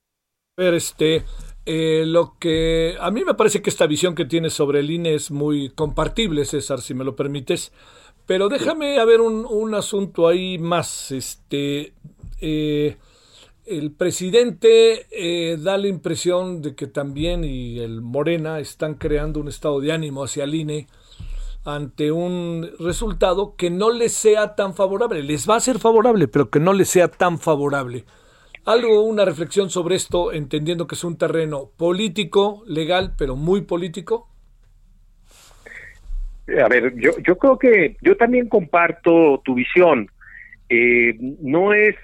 Pero este, eh, lo que a mí me parece que esta visión que tienes sobre el INE es muy compartible, César, si me lo permites. Pero déjame haber un, un asunto ahí más. Este, eh, el presidente eh, da la impresión de que también y el Morena están creando un estado de ánimo hacia el INE ante un resultado que no les sea tan favorable. Les va a ser favorable, pero que no les sea tan favorable. Algo, una reflexión sobre esto, entendiendo que es un terreno político, legal, pero muy político. A ver, yo, yo creo que yo también comparto tu visión. Eh, no es,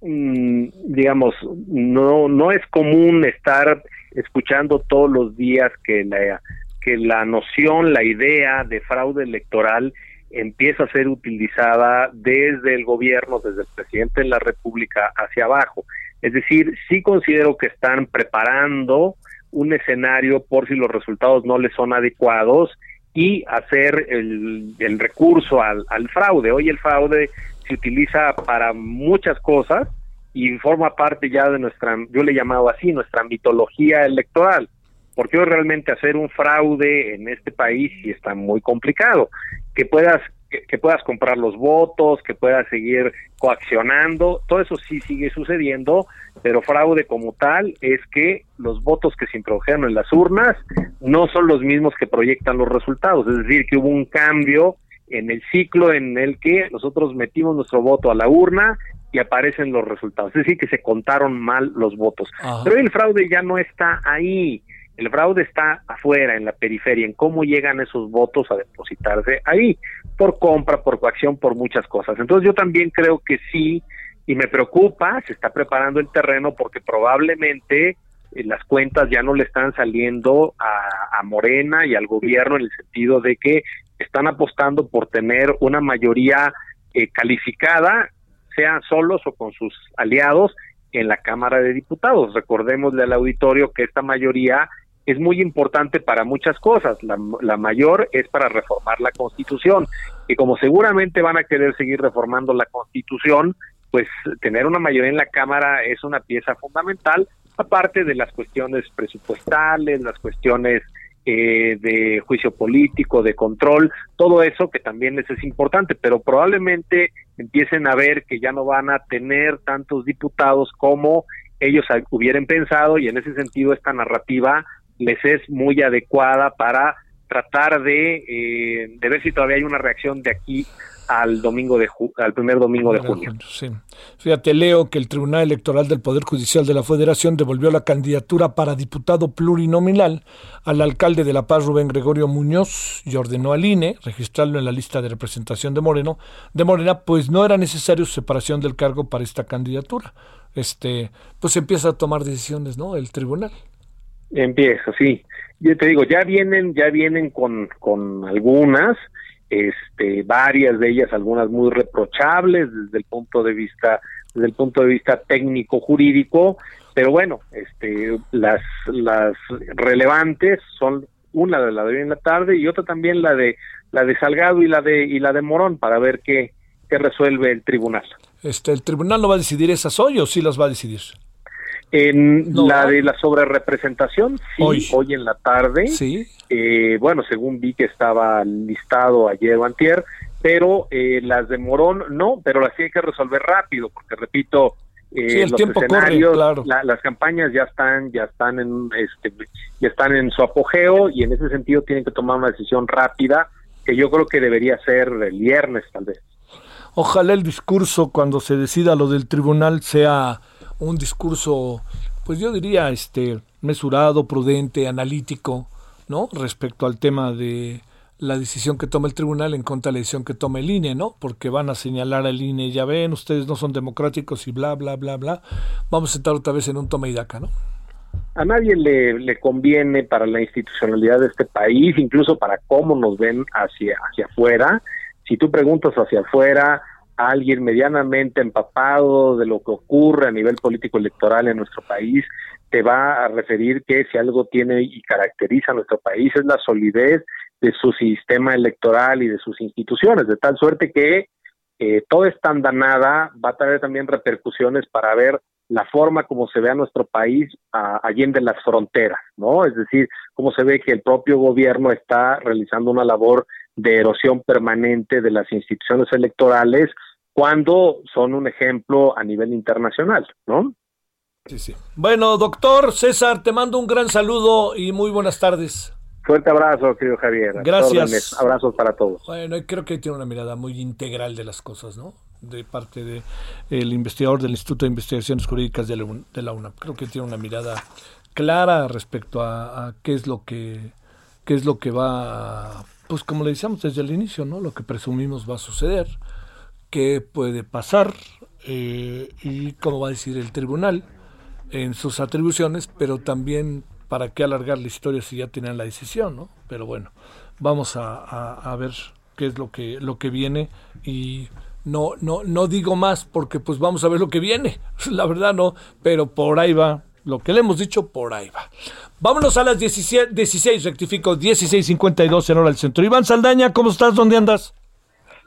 mm, digamos, no, no es común estar escuchando todos los días que la, que la noción, la idea de fraude electoral empieza a ser utilizada desde el gobierno, desde el presidente de la República hacia abajo. Es decir, sí considero que están preparando un escenario por si los resultados no les son adecuados y hacer el, recurso al, al fraude. Hoy el fraude se utiliza para muchas cosas y forma parte ya de nuestra, yo le he llamado así, nuestra mitología electoral porque hoy realmente hacer un fraude en este país sí está muy complicado. Que puedas que, puedas comprar los votos, que puedas seguir coaccionando, todo eso sí sigue sucediendo, pero fraude como tal es que los votos que se introdujeron en las urnas no son los mismos que proyectan los resultados, es decir, que hubo un cambio en el ciclo en el que nosotros metimos nuestro voto a la urna y aparecen los resultados, es decir, que se contaron mal los votos. Pero el fraude ya no está ahí. El fraude está afuera, en la periferia, en cómo llegan esos votos a depositarse ahí, por compra, por coacción, por muchas cosas. Entonces yo también creo que sí, y me preocupa, se está preparando el terreno porque probablemente eh, las cuentas ya no le están saliendo a, Morena y al gobierno en el sentido de que están apostando por tener una mayoría eh, calificada, sean solos o con sus aliados, en la Cámara de Diputados. Recordémosle al auditorio que esta mayoría es muy importante para muchas cosas. La, la mayor es para reformar la Constitución. Y como seguramente van a querer seguir reformando la Constitución, pues tener una mayoría en la Cámara es una pieza fundamental, aparte de las cuestiones presupuestales, las cuestiones eh, de juicio político, de control, todo eso que también les es importante, pero probablemente empiecen a ver que ya no van a tener tantos diputados como ellos hubieran pensado y en ese sentido esta narrativa les es muy adecuada para tratar de, eh, de ver si todavía hay una reacción de aquí al domingo de al primer domingo de junio. Sí. Fíjate, leo que el Tribunal Electoral del Poder Judicial de la Federación devolvió la candidatura para diputado plurinominal al alcalde de La Paz, Rubén Gregorio Muñoz, y ordenó al INE registrarlo en la lista de representación de Moreno, de Morena, pues no era necesario separación del cargo para esta candidatura. Este, pues empieza a tomar decisiones, ¿no? El tribunal. Empieza, sí. Yo te digo, ya vienen, ya vienen con, con algunas, este, varias de ellas, algunas muy reprochables desde el punto de vista, desde el punto de vista técnico jurídico, pero bueno, este, las, las relevantes son una de la de hoy en la tarde y otra también la de la de Salgado y la de y la de Morón para ver qué, qué resuelve el tribunal. Este, el tribunal no va a decidir esas hoy o sí las va a decidir. En la de la sobrerepresentación, sí, hoy, en la tarde. Sí. Eh, bueno, según vi que estaba listado ayer o antier, pero eh, las de Morón no, pero las tiene que resolver rápido, porque repito, eh, el los tiempo escenarios, claro. las campañas ya están, ya están en, este, ya están en su apogeo y en ese sentido tienen que tomar una decisión rápida, que yo creo que debería ser el viernes tal vez. Ojalá el discurso cuando se decida lo del tribunal sea un discurso, pues yo diría, este, mesurado, prudente, analítico, ¿no? Respecto al tema de la decisión que toma el tribunal en contra de la decisión que toma el INE, ¿no? Porque van a señalar al INE, ya ven, ustedes no son democráticos y bla, bla, bla, bla. Vamos a estar otra vez en un toma y daca, ¿no? A nadie le, le conviene para la institucionalidad de este país, incluso para cómo nos ven hacia, hacia afuera. Si tú preguntas hacia afuera, alguien medianamente empapado de lo que ocurre a nivel político electoral en nuestro país, te va a referir que si algo tiene y caracteriza a nuestro país es la solidez de su sistema electoral y de sus instituciones, de tal suerte que eh, toda esta andanada va a traer también repercusiones para ver la forma como se ve a nuestro país a, allende las fronteras, ¿no? Es decir, cómo se ve que el propio gobierno está realizando una labor de erosión permanente de las instituciones electorales cuando son un ejemplo a nivel internacional, ¿no? Sí, sí. Bueno, doctor César, te mando un gran saludo y muy buenas tardes. Fuerte abrazo, querido Javier. Gracias. Abrazos para todos. Bueno, creo que tiene una mirada muy integral de las cosas, ¿no? De parte de el investigador del Instituto de Investigaciones Jurídicas de la, UNAM. Creo que tiene una mirada clara respecto a, a, qué es lo que qué es lo que va, pues como le decíamos desde el inicio, ¿no? Lo que presumimos va a suceder qué puede pasar eh, y cómo va a decir el tribunal en sus atribuciones, pero también para qué alargar la historia si ya tienen la decisión, ¿no? Pero bueno, vamos a, a, ver qué es lo que lo que viene y no no no digo más porque pues vamos a ver lo que viene, [LAUGHS] la verdad no, pero por ahí va lo que le hemos dicho por ahí va. Vámonos a las 16, 16 rectifico, 16.52 en hora del centro. Iván Saldaña, ¿cómo estás? ¿Dónde andas?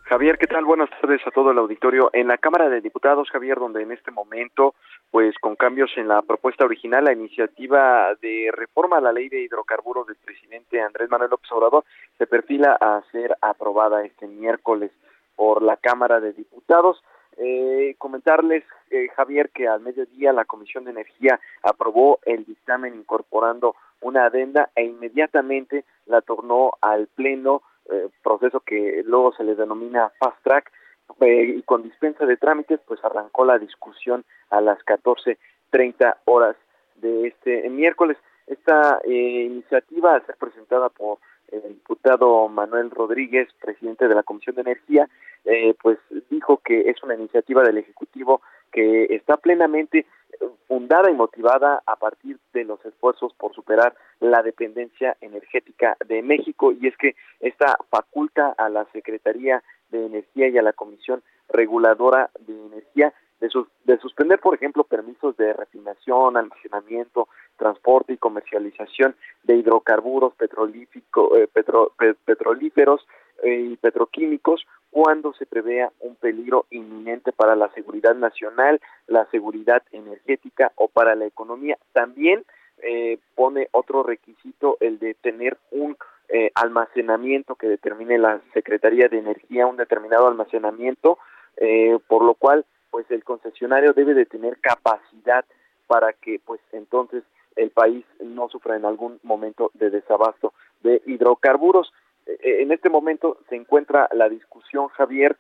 Javier, ¿qué tal? Buenas tardes a todo el auditorio. En la Cámara de Diputados, Javier, donde en este momento, pues con cambios en la propuesta original, la iniciativa de reforma a la ley de hidrocarburos del presidente Andrés Manuel López Obrador se perfila a ser aprobada este miércoles por la Cámara de Diputados. Eh, comentarles, eh, Javier, que al mediodía la Comisión de Energía aprobó el dictamen incorporando una adenda e inmediatamente la tornó al Pleno eh, proceso que luego se le denomina fast track eh, y con dispensa de trámites pues arrancó la discusión a las 14.30 horas de este miércoles. Esta eh, iniciativa a ser presentada por el diputado Manuel Rodríguez, presidente de la Comisión de Energía, pues dijo que es una iniciativa del Ejecutivo que está plenamente fundada y motivada a partir de los esfuerzos por superar la dependencia energética de México. Y es que esta faculta a la Secretaría de Energía y a la Comisión Reguladora de Energía de, suspender, por ejemplo, permisos de refinación, almacenamiento, transporte y comercialización de hidrocarburos petrolífico, eh, petrolíferos eh, y petroquímicos cuando se prevea un peligro inminente para la seguridad nacional, la seguridad energética o para la economía. También eh, pone otro requisito, el de tener un eh, almacenamiento que determine la Secretaría de Energía, un determinado almacenamiento, eh, por lo cual pues el concesionario debe de tener capacidad para que pues entonces el país no sufra en algún momento de desabasto de hidrocarburos. En este momento se encuentra la discusión, Javier,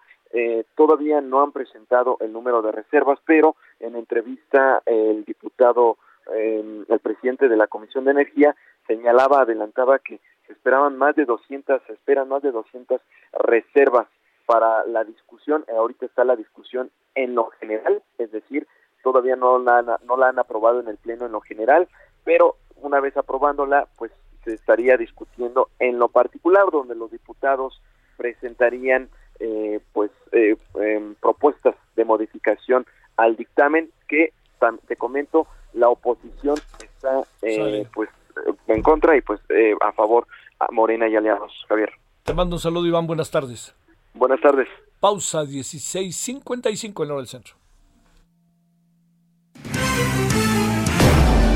todavía no han presentado el número de reservas, pero en entrevista el diputado eh, el presidente de la Comisión de Energía señalaba, adelantaba que se esperaban más de 200, se esperan más de 200 reservas para la discusión. Ahorita está la discusión en lo general, es decir, todavía no la, no la han aprobado en el Pleno en lo general, pero una vez aprobándola, pues se estaría discutiendo en lo particular, donde los diputados presentarían eh, pues eh, em, propuestas de modificación al dictamen que te comento la oposición está eh, pues en contra y pues eh, a favor a Morena y aliados. Javier. Te mando un saludo, Iván. Buenas tardes. Buenas tardes. Pausa 16.55 en hora del centro.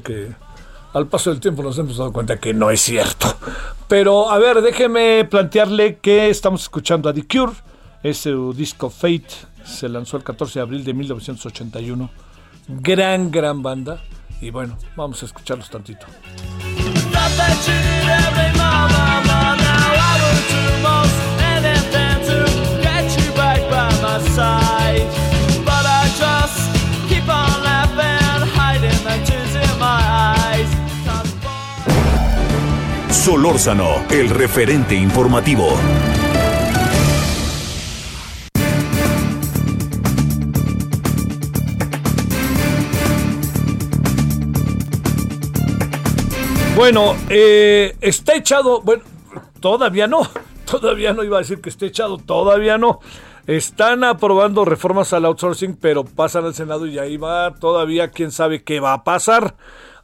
Que al paso del tiempo nos hemos dado cuenta que no es cierto. Pero a ver, déjeme plantearle que estamos escuchando a The Cure. Ese disco Fate se lanzó el 14 de abril de 1981. Gran, gran banda. Y bueno, vamos a escucharlos tantito. Solórzano, el referente informativo. Bueno, eh, está echado, bueno, todavía no, [LAUGHS] todavía no iba a decir que esté echado, todavía no. Están aprobando reformas al outsourcing, pero pasan al Senado y ahí va todavía quién sabe qué va a pasar.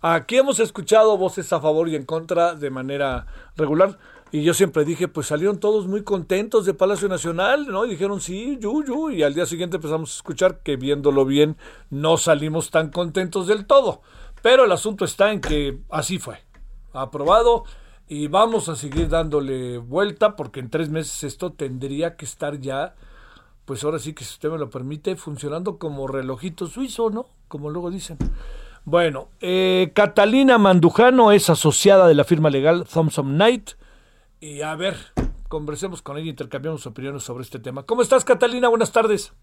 Aquí hemos escuchado voces a favor y en contra de manera regular. Y yo siempre dije, pues salieron todos muy contentos de Palacio Nacional, ¿no? Y dijeron, sí, yu, yu. Y al día siguiente empezamos a escuchar que viéndolo bien no salimos tan contentos del todo. Pero el asunto está en que así fue. Aprobado y vamos a seguir dándole vuelta porque en tres meses esto tendría que estar ya, pues ahora sí que si usted me lo permite, funcionando como relojito suizo, ¿no? Como luego dicen. Bueno, eh, Catalina Mandujano es asociada de la firma legal Thompson Knight. Y a ver, conversemos con ella, intercambiamos opiniones sobre este tema. ¿Cómo estás, Catalina? Buenas tardes.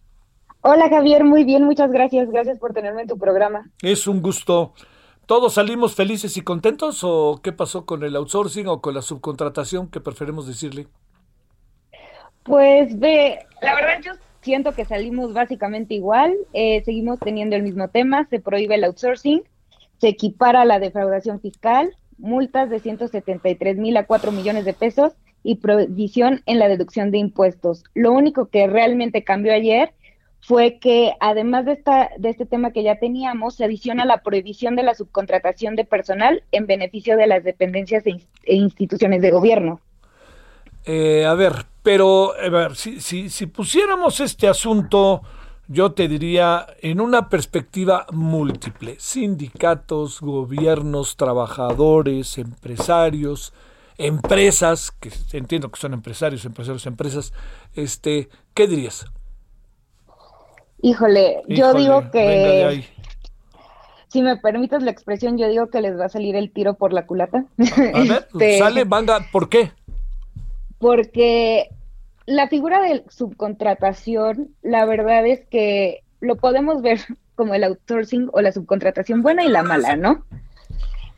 Hola, Javier, muy bien, muchas gracias. Gracias por tenerme en tu programa. Es un gusto. ¿Todos salimos felices y contentos o qué pasó con el outsourcing o con la subcontratación que preferimos decirle? Pues ve, la verdad yo siento que salimos básicamente igual, eh, seguimos teniendo el mismo tema, se prohíbe el outsourcing, se equipara la defraudación fiscal, multas de 173 mil a 4 millones de pesos y prohibición en la deducción de impuestos. Lo único que realmente cambió ayer fue que además de, esta, de este tema que ya teníamos, se adiciona la prohibición de la subcontratación de personal en beneficio de las dependencias e, e instituciones de gobierno. Eh, a ver, pero a ver, si, si, si pusiéramos este asunto, yo te diría, en una perspectiva múltiple, sindicatos, gobiernos, trabajadores, empresarios, empresas, que entiendo que son empresarios, empresarios, empresas, este, ¿qué dirías? Híjole, yo digo que si me permites la expresión, yo digo que les va a salir el tiro por la culata. A ver, [LAUGHS] este, sale, banda, ¿por qué? Porque la figura de subcontratación, la verdad es que lo podemos ver [LAUGHS] como el outsourcing o la subcontratación buena y la mala, ¿no?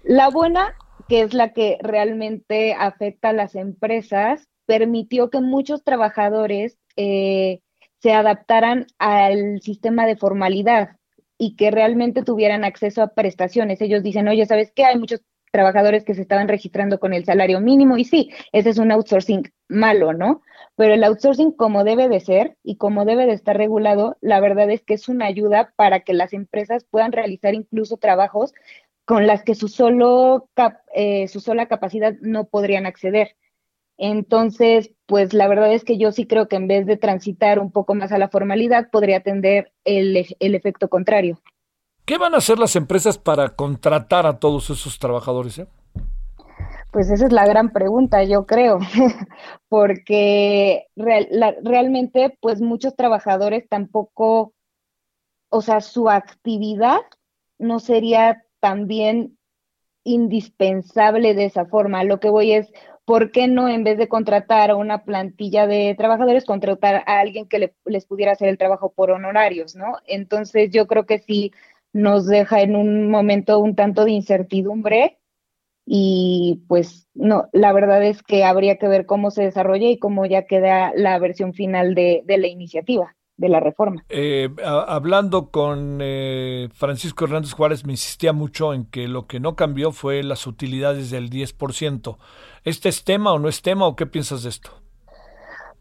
La buena, que es la que realmente afecta a las empresas, permitió que muchos trabajadores eh, se adaptaran al sistema de formalidad y que realmente tuvieran acceso a prestaciones. Ellos dicen, oye, ¿sabes qué? Hay muchos trabajadores que se estaban registrando con el salario mínimo y sí, ese es un outsourcing malo, ¿no? Pero el outsourcing como debe de ser y como debe de estar regulado, la verdad es que es una ayuda para que las empresas puedan realizar incluso trabajos con las que su, solo eh, su sola capacidad no podrían acceder. Entonces, pues la verdad es que yo sí creo que en vez de transitar un poco más a la formalidad, podría atender el, el efecto contrario. ¿Qué van a hacer las empresas para contratar a todos esos trabajadores? Eh? Pues esa es la gran pregunta, yo creo, [LAUGHS] porque realmente, pues muchos trabajadores tampoco, o sea, su actividad no sería también indispensable de esa forma. Lo que voy es, ¿por qué no en vez de contratar a una plantilla de trabajadores, contratar a alguien que les pudiera hacer el trabajo por honorarios, ¿no? Entonces yo creo que sí nos deja en un momento un tanto de incertidumbre y pues no, la verdad es que habría que ver cómo se desarrolla y cómo ya queda la versión final de, la iniciativa de la reforma. Eh, hablando con eh, Francisco Hernández Juárez, me insistía mucho en que lo que no cambió fue las utilidades del 10%. ¿Este es tema o no es tema o qué piensas de esto?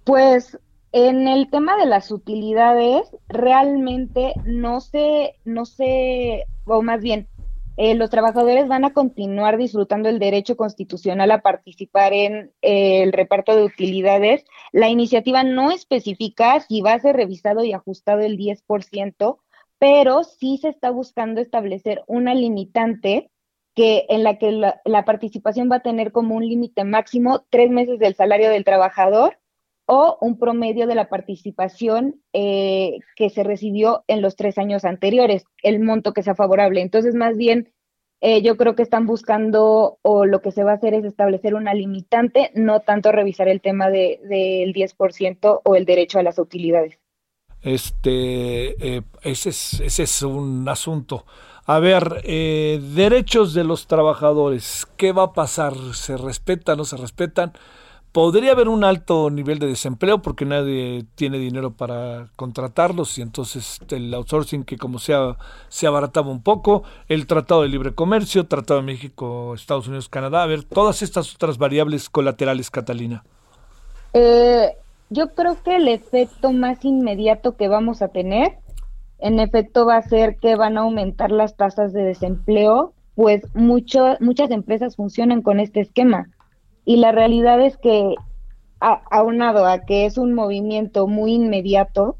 Pues en el tema de las utilidades, realmente no se, no se, o más bien, eh, los trabajadores van a continuar disfrutando el derecho constitucional a participar en eh, el reparto de utilidades. La iniciativa no especifica si va a ser revisado y ajustado el 10%, pero sí se está buscando establecer una limitante que en la que la, la participación va a tener como un límite máximo tres meses del salario del trabajador o un promedio de la participación eh, que se recibió en los tres años anteriores, el monto que sea favorable. Entonces, más bien, eh, yo creo que están buscando o lo que se va a hacer es establecer una limitante, no tanto revisar el tema del de, 10% o el derecho a las utilidades. Este, eh, ese, es, ese es un asunto. A ver, derechos de los trabajadores, ¿qué va a pasar? ¿Se respetan, no se respetan? Podría haber un alto nivel de desempleo porque nadie tiene dinero para contratarlos y entonces el outsourcing que como sea se abarataba un poco, el Tratado de Libre Comercio, Tratado de México, Estados Unidos, Canadá, a ver, todas estas otras variables colaterales, Catalina. Eh, yo creo que el efecto más inmediato que vamos a tener, en efecto, va a ser que van a aumentar las tasas de desempleo, pues mucho, muchas empresas funcionan con este esquema y la realidad es que, aunado a que es un movimiento muy inmediato,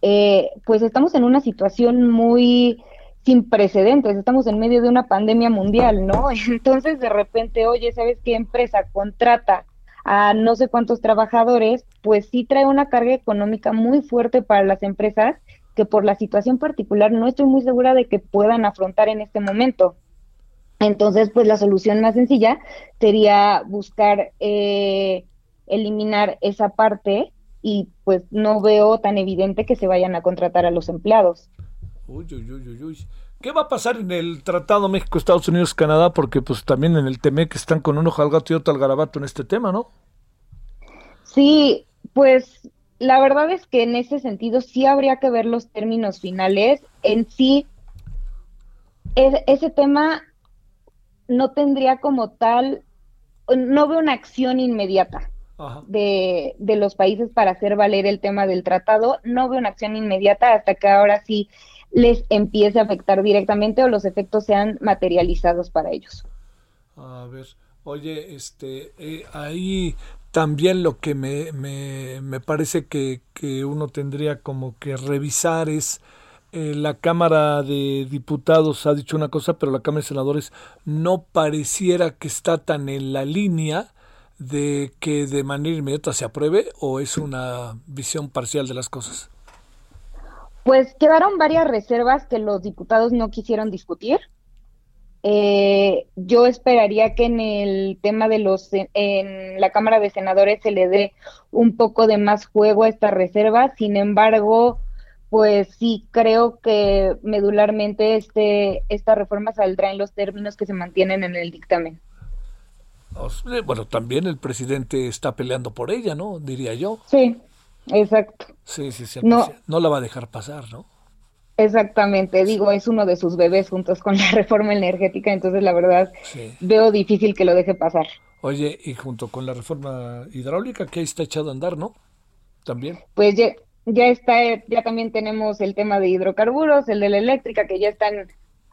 eh, pues estamos en una situación muy sin precedentes, estamos en medio de una pandemia mundial, ¿no? [LAUGHS] Entonces, de repente, oye, ¿sabes qué empresa contrata a no sé cuántos trabajadores? Pues sí trae una carga económica muy fuerte para las empresas que por la situación particular no estoy muy segura de que puedan afrontar en este momento. Entonces, pues la solución más sencilla sería buscar eh, eliminar esa parte y pues no veo tan evidente que se vayan a contratar a los empleados. Uy, uy, uy, uy. ¿Qué va a pasar en el Tratado México, Estados Unidos, Canadá? Porque pues también en el TMEC están con un ojo al gato y otro al garabato en este tema, ¿no? Sí, pues la verdad es que en ese sentido sí habría que ver los términos finales. En sí, ese tema no tendría como tal, no veo una acción inmediata de, de, los países para hacer valer el tema del tratado. No veo una acción inmediata hasta que ahora sí les empiece a afectar directamente o los efectos sean materializados para ellos. A ver, oye, este, eh, ahí también lo que me, me, me parece que, que, uno tendría como que revisar es eh, la Cámara de Diputados ha dicho una cosa, pero la Cámara de Senadores no pareciera que está tan en la línea de que de manera inmediata se apruebe o es una visión parcial de las cosas. Pues quedaron varias reservas que los diputados no quisieron discutir. Eh, yo esperaría que en el tema de los, en la Cámara de Senadores se le dé un poco de más juego a estas reservas. Sin embargo, pues sí creo que medularmente este, esta reforma saldrá en los términos que se mantienen en el dictamen. Bueno, también el presidente está peleando por ella, ¿no? Diría yo. Sí, exacto. Sí, sí, sí. No, no la va a dejar pasar, ¿no? Exactamente, digo, es uno de sus bebés juntos con la [LAUGHS] reforma energética, entonces la verdad veo difícil que lo deje pasar. Oye, y junto con la reforma hidráulica que ahí está echado a andar, ¿no? También. Pues ya, está, ya también tenemos el tema de hidrocarburos, el de la eléctrica, que ya están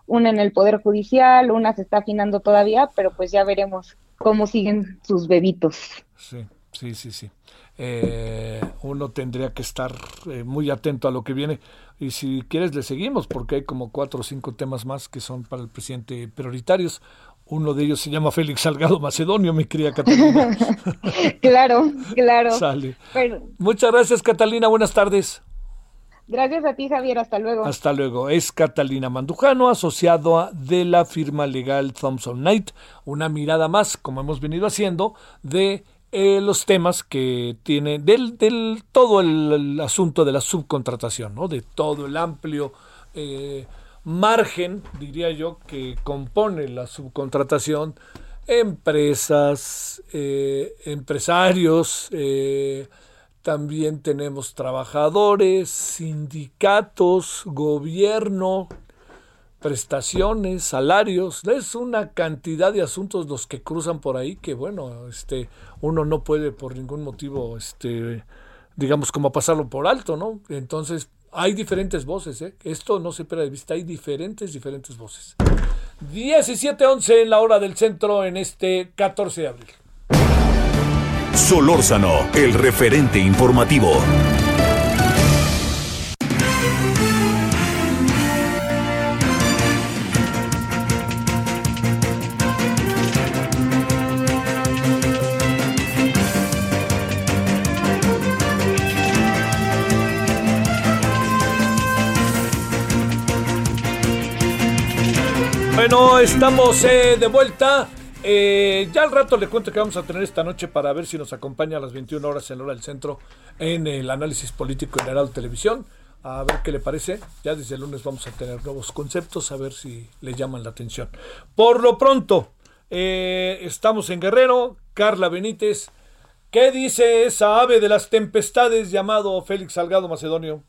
una en el Poder Judicial, una se está afinando todavía, pero pues ya veremos cómo siguen sus bebitos. Sí, sí, sí, sí. Eh, uno tendría que estar eh, muy atento a lo que viene. Y si quieres, le seguimos, porque hay como cuatro o cinco temas más que son para el presidente prioritarios. Uno de ellos se llama Félix Salgado Macedonio, mi querida Catalina. [LAUGHS] claro, claro. Sale. Muchas gracias, Catalina. Buenas tardes. Gracias a ti, Javier. Hasta luego. Hasta luego. Es Catalina Mandujano, asociado de la firma legal Thompson Knight. Una mirada más, como hemos venido haciendo, de eh, los temas que tiene del, del todo el, asunto de la subcontratación, ¿no? de todo el amplio eh, margen, diría yo, que compone la subcontratación, empresas, eh, empresarios, también tenemos trabajadores, sindicatos, gobierno, prestaciones, salarios, es una cantidad de asuntos los que cruzan por ahí que bueno, este uno no puede por ningún motivo este digamos como pasarlo por alto, ¿no? Entonces, hay diferentes voces, ¿eh? Esto no se pierde de vista, hay diferentes diferentes voces. 17:11 en la hora del centro en este 14 de abril. Solórzano, el referente informativo. Bueno, estamos eh, de vuelta. Eh, ya al rato le cuento que vamos a tener esta noche para ver si nos acompaña a las 21 horas en la hora del centro en el análisis político en Heraldo Televisión. A ver qué le parece. Ya desde el lunes vamos a tener nuevos conceptos, a ver si le llaman la atención. Por lo pronto, eh, estamos en Guerrero. Carla Benítez. ¿Qué dice esa ave de las tempestades llamado Félix Salgado Macedonio?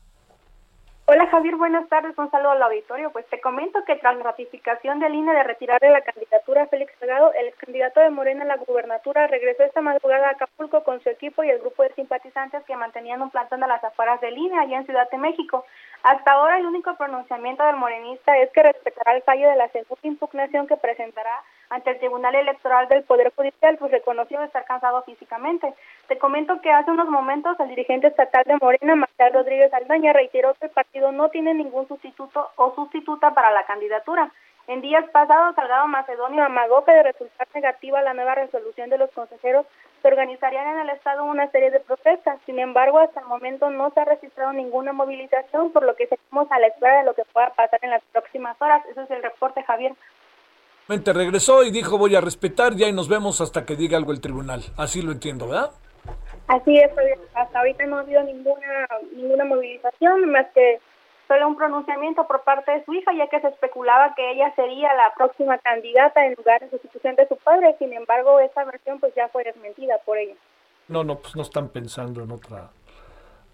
Hola Javier, buenas tardes, un saludo al auditorio. Pues te comento que tras la ratificación de línea de retirarle la candidatura a Félix Salgado, el ex candidato de Morena a la gubernatura regresó esta madrugada a Acapulco con su equipo y el grupo de simpatizantes que mantenían un plantón a las afueras de línea allá en Ciudad de México. Hasta ahora el único pronunciamiento del morenista es que respetará el fallo de la segunda impugnación que presentará ante el Tribunal Electoral del Poder Judicial, pues reconoció estar cansado físicamente. Te comento que hace unos momentos el dirigente estatal de Morena, Marcial Rodríguez Aldaña, reiteró que el partido no tiene ningún sustituto o sustituta para la candidatura. En días pasados, Salgado Macedonio amagó que de resultar negativa la nueva resolución de los consejeros, se organizarían en el Estado una serie de protestas. Sin embargo, hasta el momento no se ha registrado ninguna movilización, por lo que seguimos a la espera de lo que pueda pasar en las próximas horas. Ese es el reporte, Javier regresó y dijo voy a respetar ya y nos vemos hasta que diga algo el tribunal. Así lo entiendo, ¿verdad? Así es, hasta ahorita no ha habido ninguna ninguna movilización, más que solo un pronunciamiento por parte de su hija, ya que se especulaba que ella sería la próxima candidata en lugar de sustitución de su padre. Sin embargo, esa versión pues ya fue desmentida por ella. No, no, pues no están pensando en otra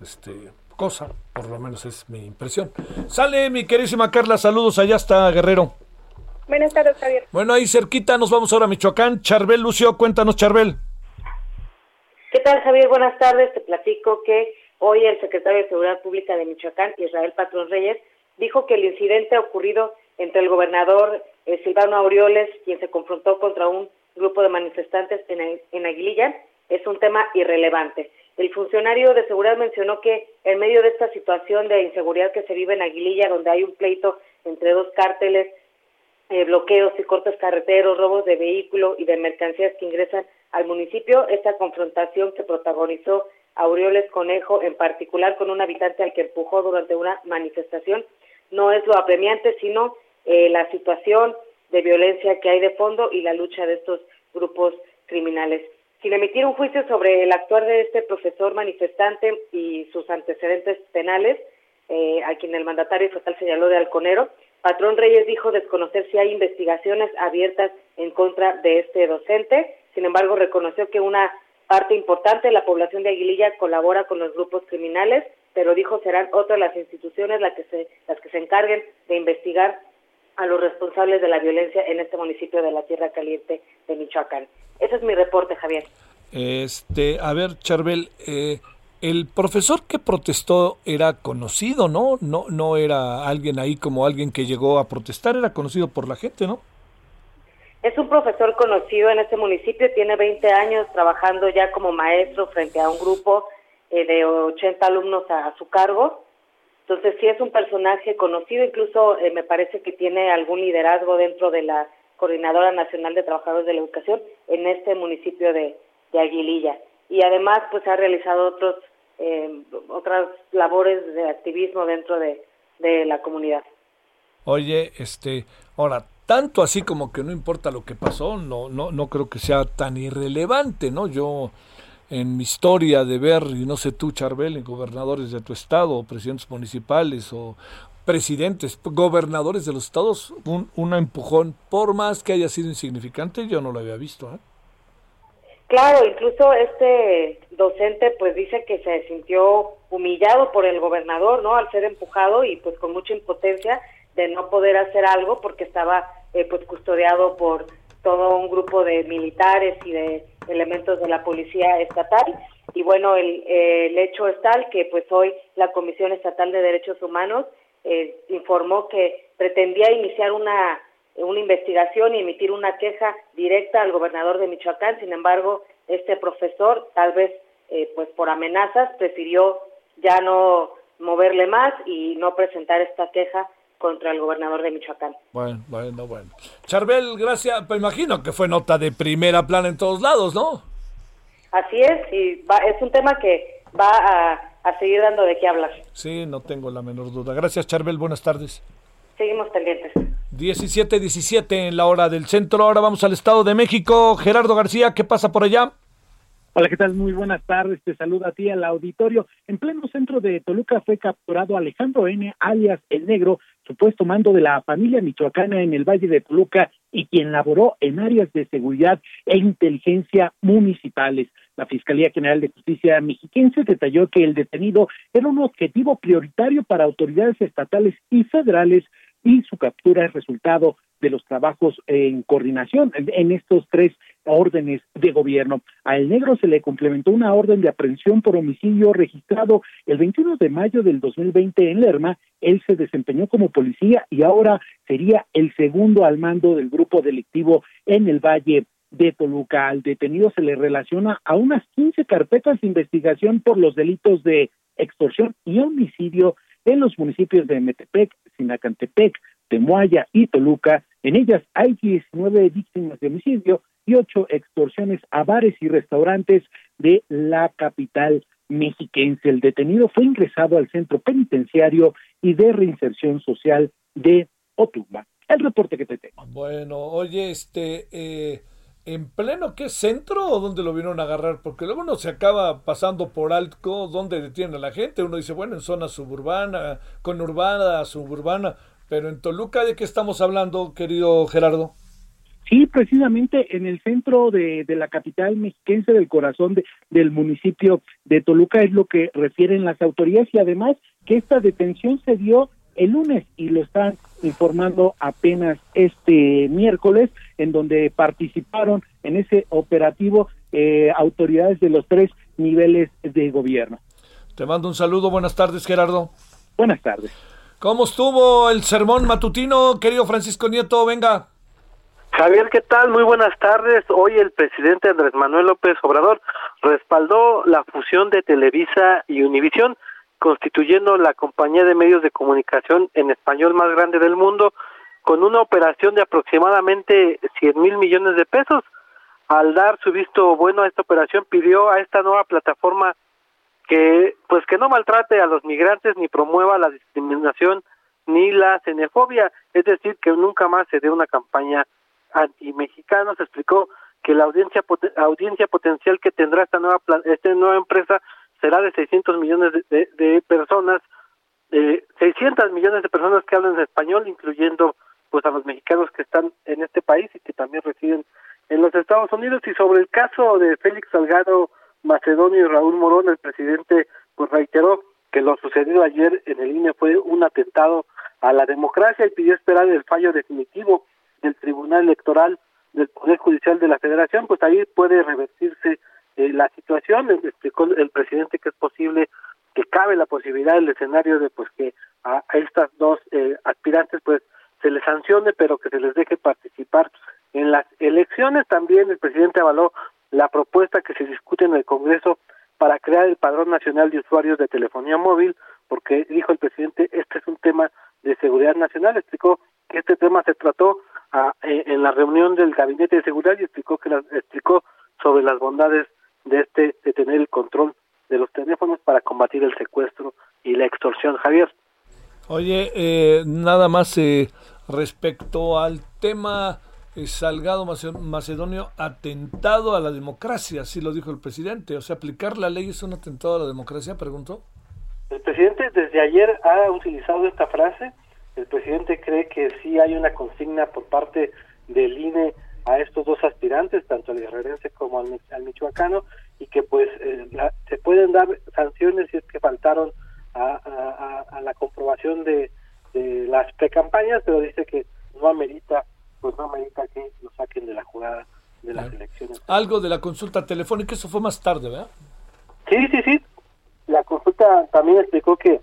este, cosa, por lo menos es mi impresión. Sale mi querísima Carla, saludos allá hasta Guerrero. Buenas tardes, Javier. Bueno, ahí cerquita nos vamos ahora a Michoacán. Charbel Lucio, cuéntanos, Charbel. ¿Qué tal, Javier? Buenas tardes. Te platico que hoy el secretario de Seguridad Pública de Michoacán, Israel Patrón Reyes, dijo que el incidente ocurrido entre el gobernador eh, Silvano Aureoles, quien se confrontó contra un grupo de manifestantes en, en Aguililla, es un tema irrelevante. El funcionario de seguridad mencionó que en medio de esta situación de inseguridad que se vive en Aguililla, donde hay un pleito entre dos cárteles, eh, bloqueos y cortes carreteros, robos de vehículos y de mercancías que ingresan al municipio. Esta confrontación que protagonizó Aureoles Conejo, en particular con un habitante al que empujó durante una manifestación, no es lo apremiante, sino eh, la situación de violencia que hay de fondo y la lucha de estos grupos criminales. Sin emitir un juicio sobre el actuar de este profesor manifestante y sus antecedentes penales, eh, a quien el mandatario estatal señaló de halconero, Patrón Reyes dijo desconocer si hay investigaciones abiertas en contra de este docente. Sin embargo, reconoció que una parte importante de la población de Aguililla colabora con los grupos criminales, pero dijo serán otras las instituciones las que se, las que se encarguen de investigar a los responsables de la violencia en este municipio de la Tierra Caliente de Michoacán. Ese es mi reporte, Javier. Este, a ver, Charbel, eh, el profesor que protestó era conocido, ¿no? No, no era alguien ahí como alguien que llegó a protestar, era conocido por la gente, ¿no? Es un profesor conocido en este municipio, tiene 20 años trabajando ya como maestro frente a un grupo eh, de 80 alumnos a, su cargo. Entonces sí es un personaje conocido, incluso eh, me parece que tiene algún liderazgo dentro de la Coordinadora Nacional de Trabajadores de la Educación en este municipio de, de Aguililla y además pues ha realizado otros eh, otras labores de activismo dentro de, de la comunidad. Oye, este, ahora, tanto así como que no importa lo que pasó, no, no, no creo que sea tan irrelevante, ¿no? Yo, en mi historia de ver, y no sé tú, Charbel, en gobernadores de tu estado, o presidentes municipales, o presidentes, gobernadores de los estados, un, un empujón, por más que haya sido insignificante, yo no lo había visto, ¿eh? Claro, incluso este docente pues dice que se sintió humillado por el gobernador, ¿no? Al ser empujado y pues con mucha impotencia de no poder hacer algo porque estaba eh, pues custodiado por todo un grupo de militares y de elementos de la policía estatal y bueno el, el hecho es tal que pues hoy la Comisión Estatal de Derechos Humanos eh, informó que pretendía iniciar una una investigación y emitir una queja directa al gobernador de Michoacán. Sin embargo, este profesor, tal vez eh, pues por amenazas, prefirió ya no moverle más y no presentar esta queja contra el gobernador de Michoacán. Bueno, bueno, bueno. Charbel, gracias. Pues imagino que fue nota de primera plana en todos lados, ¿no? Así es, y es un tema que va a, a seguir dando de qué hablar. Sí, no tengo la menor duda. Gracias, Charbel. Buenas tardes. Seguimos pendientes. 17-17 en la hora del centro. Ahora vamos al Estado de México. Gerardo García, ¿qué pasa por allá? Hola, ¿qué tal? Muy buenas tardes. Te saluda a ti al auditorio. En pleno centro de Toluca fue capturado Alejandro N., alias El Negro, supuesto mando de la familia michoacana en el Valle de Toluca y quien laboró en áreas de seguridad e inteligencia municipales. La Fiscalía General de Justicia mexiquense detalló que el detenido era un objetivo prioritario para autoridades estatales y federales y su captura es resultado de los trabajos en coordinación en estos tres órdenes de gobierno. A El Negro se le complementó una orden de aprehensión por homicidio registrado el 21 de mayo del 2020 en Lerma. Él se desempeñó como policía y ahora sería el segundo al mando del grupo delictivo en el Valle de Toluca. Al detenido se le relaciona a unas 15 carpetas de investigación por los delitos de extorsión y homicidio en los municipios de Metepec, Sinacantepec, Temuaya y Toluca. En ellas hay 19 víctimas de homicidio y ocho extorsiones a bares y restaurantes de la capital mexiquense. El detenido fue ingresado al centro penitenciario y de reinserción social de Otumba. El reporte que te tengo. Bueno, oye, este, eh, ¿En pleno qué centro o dónde lo vieron a agarrar? Porque luego uno se acaba pasando por alto donde detiene a la gente. Uno dice, bueno, en zona suburbana, conurbana, suburbana. Pero en Toluca, ¿de qué estamos hablando, querido Gerardo? Sí, precisamente en el centro de, de la capital mexiquense, del corazón de, del municipio de Toluca, es lo que refieren las autoridades y además que esta detención se dio el lunes y lo están informando apenas este miércoles, en donde participaron en ese operativo eh, autoridades de los tres niveles de gobierno. Te mando un saludo, buenas tardes Gerardo. Buenas tardes. ¿Cómo estuvo el sermón matutino, querido Francisco Nieto? Venga. Javier, ¿qué tal? Muy buenas tardes. Hoy el presidente Andrés Manuel López Obrador respaldó la fusión de Televisa y Univisión constituyendo la compañía de medios de comunicación en español más grande del mundo, con una operación de aproximadamente 100 mil millones de pesos. Al dar su visto bueno a esta operación, pidió a esta nueva plataforma que, pues, que no maltrate a los migrantes ni promueva la discriminación ni la xenofobia, es decir, que nunca más se dé una campaña anti-mexicana. Se explicó que la audiencia audiencia potencial que tendrá esta nueva esta nueva empresa será de 600 millones de, de, personas, eh, 600 millones de personas que hablan español, incluyendo pues a los mexicanos que están en este país y que también residen en los Estados Unidos. Y sobre el caso de Félix Salgado Macedonio y Raúl Morón, el presidente pues reiteró que lo sucedido ayer en el INE fue un atentado a la democracia y pidió esperar el fallo definitivo del Tribunal Electoral del Poder Judicial de la Federación, pues ahí puede revertirse eh, la situación, explicó el presidente que es posible, que cabe la posibilidad del escenario de pues que a, estas dos eh, aspirantes pues se les sancione, pero que se les deje participar en las elecciones. También el presidente avaló la propuesta que se discute en el Congreso para crear el Padrón Nacional de Usuarios de Telefonía Móvil, porque dijo el presidente, este es un tema de seguridad nacional, explicó que este tema se trató a, eh, en la reunión del Gabinete de Seguridad y explicó que explicó sobre las bondades de este de tener el control de los teléfonos para combatir el secuestro y la extorsión, Javier. Oye, eh, nada más eh, respecto al tema eh, Salgado Macedonio, atentado a la democracia, así lo dijo el presidente. O sea, aplicar la ley es un atentado a la democracia, preguntó. El presidente desde ayer ha utilizado esta frase. El presidente cree que sí hay una consigna por parte del INE a estos dos aspirantes, tanto al guerrerense como al, michoacano, y que pues eh, se pueden dar sanciones si es que faltaron a, la comprobación de, las precampañas, pero dice que no amerita, pues no amerita que lo saquen de la jugada de las elecciones. Algo de la consulta telefónica, eso fue más tarde, ¿verdad? Sí, sí, sí. La consulta también explicó que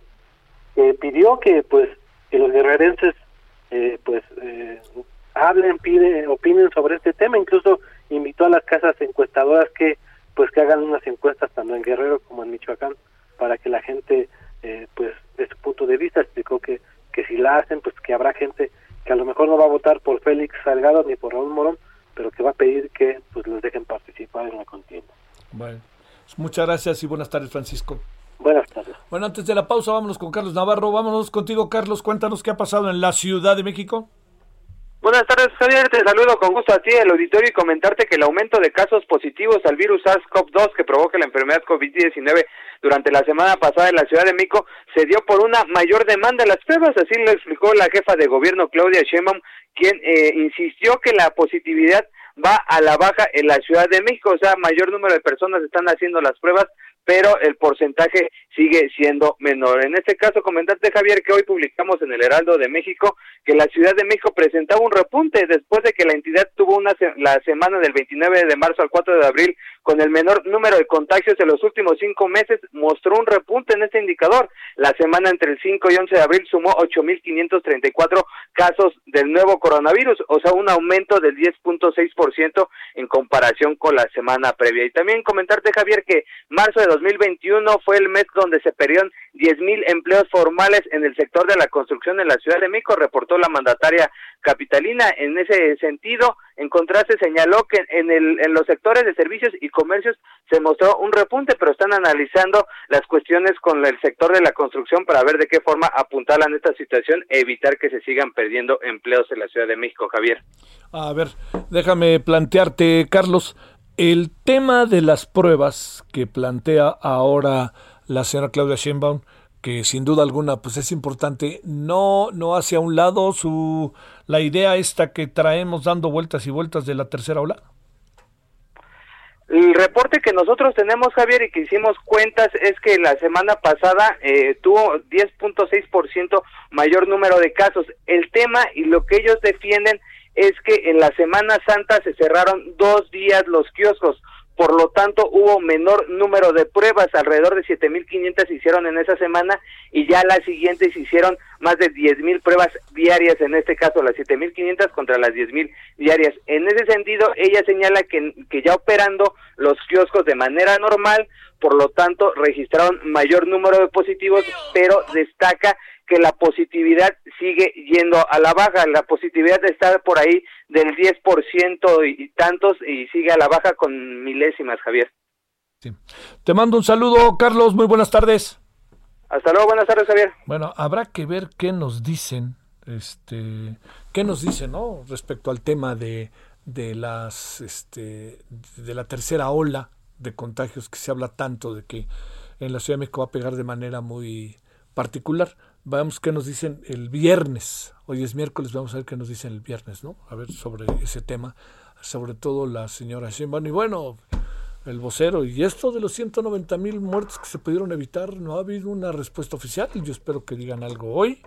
pidió que pues que los guerrerenses eh, pues eh, hablen, piden, opinen sobre este tema, incluso invitó a las casas encuestadoras que pues que hagan unas encuestas tanto en Guerrero como en Michoacán para que la gente eh, pues de su punto de vista explicó que que si la hacen pues que habrá gente que a lo mejor no va a votar por Félix Salgado ni por Raúl Morón pero que va a pedir que pues los dejen participar en la contienda. Bueno, pues, muchas gracias y buenas tardes Francisco. Buenas tardes. Bueno, antes de la pausa vámonos con Carlos Navarro, vámonos contigo Carlos, cuéntanos qué ha pasado en la Ciudad de México. Buenas tardes, Javier. Te saludo con gusto a ti, el auditorio, y comentarte que el aumento de casos positivos al virus SARS-CoV-2 que provoca la enfermedad COVID-19 durante la semana pasada en la Ciudad de México se dio por una mayor demanda de las pruebas. Así lo explicó la jefa de gobierno, Claudia Sheinbaum, quien eh, insistió que la positividad va a la baja en la Ciudad de México. O sea, mayor número de personas están haciendo las pruebas pero el porcentaje sigue siendo menor. En este caso, comentarte, Javier, que hoy publicamos en el Heraldo de México que la Ciudad de México presentaba un repunte después de que la entidad tuvo una la semana del 29 de marzo al 4 de abril con el menor número de contagios en los últimos cinco meses, mostró un repunte en este indicador. La semana entre el 5 y 11 de abril sumó 8.534 casos del nuevo coronavirus, o sea, un aumento del 10.6% en comparación con la semana previa. Y también comentarte, Javier, que marzo de 2021 fue el mes donde se perdieron 10 mil empleos formales en el sector de la construcción en la Ciudad de México, reportó la mandataria capitalina. En ese sentido, en contraste, señaló que en, el, en los sectores de servicios y comercios se mostró un repunte, pero están analizando las cuestiones con el sector de la construcción para ver de qué forma apuntalan esta situación e evitar que se sigan perdiendo empleos en la Ciudad de México, Javier. A ver, déjame plantearte, Carlos, el tema de las pruebas que plantea ahora la señora Claudia Sheinbaum, que sin duda alguna pues es importante, no no hace a un lado su la idea esta que traemos dando vueltas y vueltas de la tercera ola. El reporte que nosotros tenemos, Javier, y que hicimos cuentas es que la semana pasada eh, tuvo 10.6% mayor número de casos. El tema y lo que ellos defienden es que en la Semana Santa se cerraron dos días los kioscos, por lo tanto hubo menor número de pruebas, alrededor de 7.500 se hicieron en esa semana y ya las siguientes se hicieron más de 10.000 pruebas diarias, en este caso las 7.500 contra las 10.000 diarias. En ese sentido, ella señala que, que ya operando los kioscos de manera normal, por lo tanto registraron mayor número de positivos, pero destaca que la positividad sigue yendo a la baja. La positividad está por ahí del 10% y, y tantos y sigue a la baja con milésimas, Javier. Sí. Te mando un saludo, Carlos. Muy buenas tardes. Hasta luego, buenas tardes, Javier. Bueno, habrá que ver qué nos dicen, este, qué nos dicen, ¿no? Respecto al tema de, de las, este, de la tercera ola de contagios que se habla tanto de que en la Ciudad de México va a pegar de manera muy particular. Vamos qué nos dicen el viernes. Hoy es miércoles, vamos a ver qué nos dicen el viernes, ¿no? A ver sobre ese tema, sobre todo la señora Sheinbaum. Y bueno, el vocero. Y esto de los 190 mil muertos que se pudieron evitar, no ha habido una respuesta oficial. Yo espero que digan algo hoy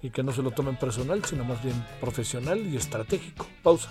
y que no se lo tomen personal, sino más bien profesional y estratégico. Pausa.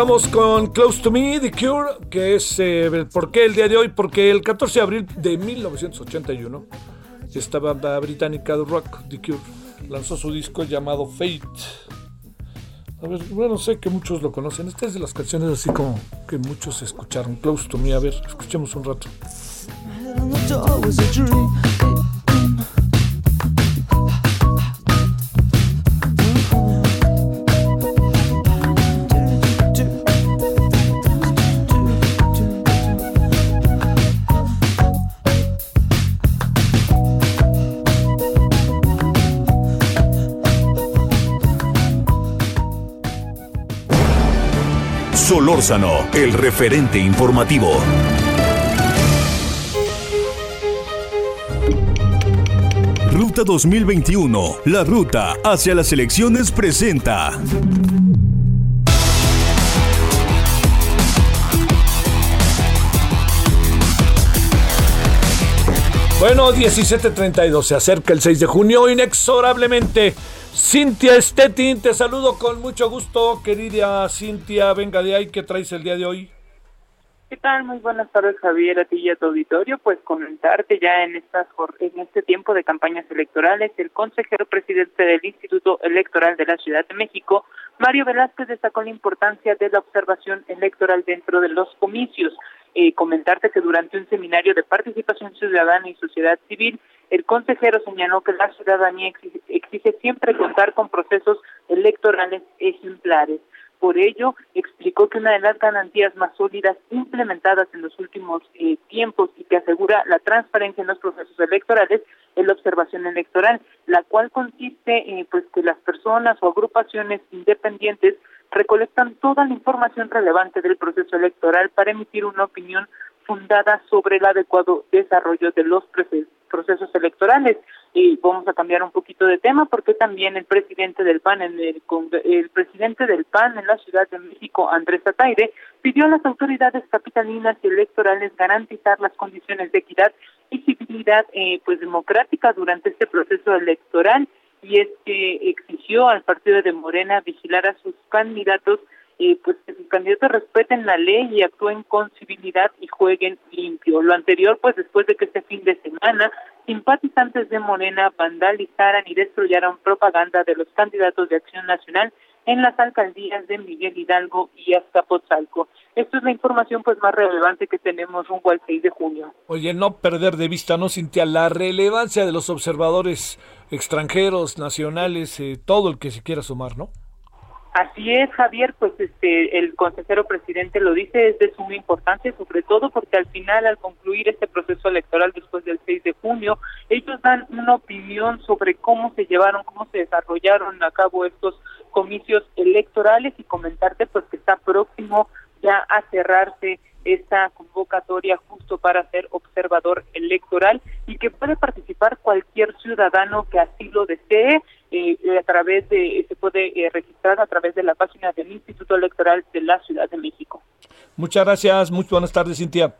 Estamos con Close to Me, The Cure, que es, eh, ¿por qué el día de hoy? Porque el 14 de abril de 1981, esta banda británica de rock, The Cure, lanzó su disco llamado Fate. A ver, bueno, sé que muchos lo conocen. Esta es de las canciones así como que muchos escucharon. Close to Me, a ver, escuchemos un rato. Solórzano, el referente informativo. Ruta 2021, la ruta hacia las elecciones presenta. Bueno, 17.32, se acerca el 6 de junio inexorablemente. Cintia Stettin, te saludo con mucho gusto, querida Cintia. Venga de ahí, ¿qué traes el día de hoy? ¿Qué tal? Muy buenas tardes, Javier, a ti y a tu auditorio. Pues comentarte ya en, estas, en este tiempo de campañas electorales, el consejero presidente del Instituto Electoral de la Ciudad de México, Mario Velázquez, destacó la importancia de la observación electoral dentro de los comicios. Eh, comentarte que durante un seminario de participación ciudadana y sociedad civil, el consejero señaló que la ciudadanía exige, siempre contar con procesos electorales ejemplares. por ello explicó que una de las garantías más sólidas implementadas en los últimos eh, tiempos y que asegura la transparencia en los procesos electorales es la observación electoral, la cual consiste en pues que las personas o agrupaciones independientes recolectan toda la información relevante del proceso electoral para emitir una opinión fundada sobre el adecuado desarrollo de los procesos electorales. Y vamos a cambiar un poquito de tema porque también el presidente del PAN en el, el presidente del PAN en la Ciudad de México, Andrés Ataire, pidió a las autoridades capitalinas y electorales garantizar las condiciones de equidad y civilidad eh, pues democrática durante este proceso electoral y es que exigió al partido de Morena vigilar a sus candidatos eh, pues que sus candidatos respeten la ley y actúen con civilidad y jueguen limpio. Lo anterior, pues después de que este fin de semana simpatizantes de Morena vandalizaran y destruyeran propaganda de los candidatos de Acción Nacional en las alcaldías de Miguel Hidalgo y Azcapotzalco. Esto es la información pues más relevante que tenemos rumbo al 6 de junio. Oye, no perder de vista, ¿no, Cintia? La relevancia de los observadores extranjeros, nacionales, eh, todo el que se quiera sumar, ¿no? Así es, Javier, pues este el consejero presidente lo dice, es de suma importancia, sobre todo porque al final, al concluir este proceso electoral después del 6 de junio, ellos dan una opinión sobre cómo se llevaron, cómo se desarrollaron a cabo estos comicios electorales y comentarte pues que está próximo ya a cerrarse esta convocatoria justo para ser observador electoral y que puede participar cualquier ciudadano que así lo desee eh, a través de se puede eh, registrar a través de la página del Instituto Electoral de la Ciudad de México. Muchas gracias, muy buenas tardes, Cintia.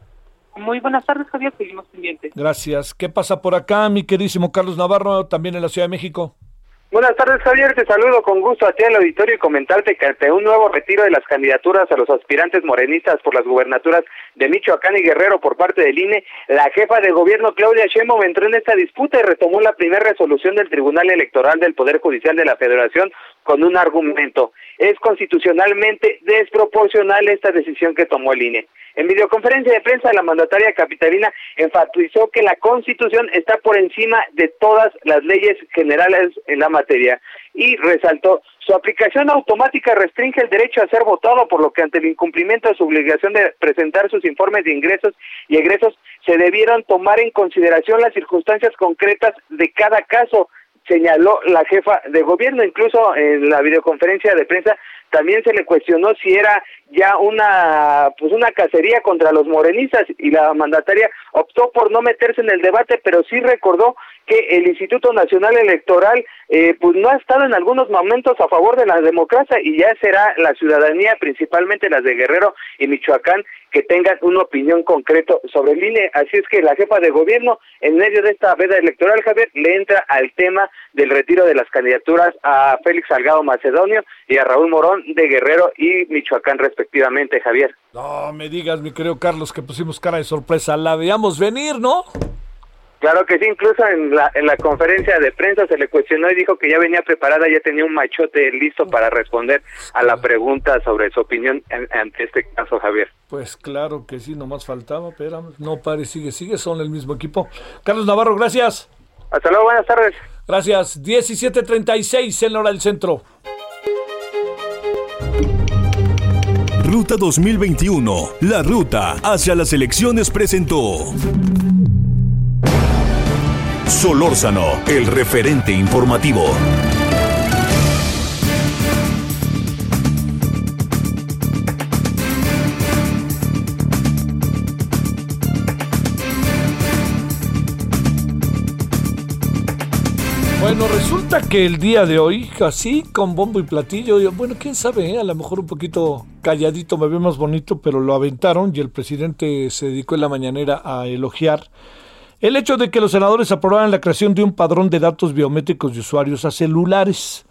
Muy buenas tardes, Javier, seguimos pendientes. Gracias. ¿Qué pasa por acá, mi queridísimo Carlos Navarro, también en la Ciudad de México? Buenas tardes, Javier. Te saludo con gusto a ti al auditorio y comentarte que ante un nuevo retiro de las candidaturas a los aspirantes morenistas por las gubernaturas de Michoacán y Guerrero por parte del INE, la jefa de gobierno Claudia Sheinbaum entró en esta disputa y retomó la primera resolución del Tribunal Electoral del Poder Judicial de la Federación con un argumento. Es constitucionalmente desproporcional esta decisión que tomó el INE. En videoconferencia de prensa, la mandataria capitalina enfatizó que la Constitución está por encima de todas las leyes generales en la materia y resaltó su aplicación automática restringe el derecho a ser votado, por lo que ante el incumplimiento de su obligación de presentar sus informes de ingresos y egresos se debieron tomar en consideración las circunstancias concretas de cada caso señaló la jefa de gobierno, incluso en la videoconferencia de prensa también se le cuestionó si era ya una pues una cacería contra los morenistas y la mandataria optó por no meterse en el debate, pero sí recordó que el Instituto Nacional Electoral eh, pues no ha estado en algunos momentos a favor de la democracia y ya será la ciudadanía, principalmente las de Guerrero y Michoacán, que tengan una opinión concreta sobre el INE. Así es que la jefa de gobierno, en medio de esta veda electoral, Javier, le entra al tema del retiro de las candidaturas a Félix Salgado Macedonio y a Raúl Morón de Guerrero y Michoacán, respectivamente, Javier. No me digas, mi querido Carlos, que pusimos cara de sorpresa. La veíamos venir, ¿no? Claro que sí, incluso en la, en la conferencia de prensa se le cuestionó y dijo que ya venía preparada, ya tenía un machote listo para responder a la pregunta sobre su opinión ante este caso, Javier. Pues claro que sí, nomás faltaba, pero no pare, sigue, sigue, son el mismo equipo. Carlos Navarro, gracias. Hasta luego, buenas tardes. Gracias, 17.36 en la hora del centro. Ruta 2021, la ruta hacia las elecciones presentó. Solórzano, el referente informativo. Bueno, resulta que el día de hoy, así con bombo y platillo, bueno, quién sabe, ¿eh? a lo mejor un poquito calladito me ve más bonito, pero lo aventaron y el presidente se dedicó en la mañanera a elogiar el hecho de que los senadores aprobaran la creación de un padrón de datos biométricos de usuarios a celulares.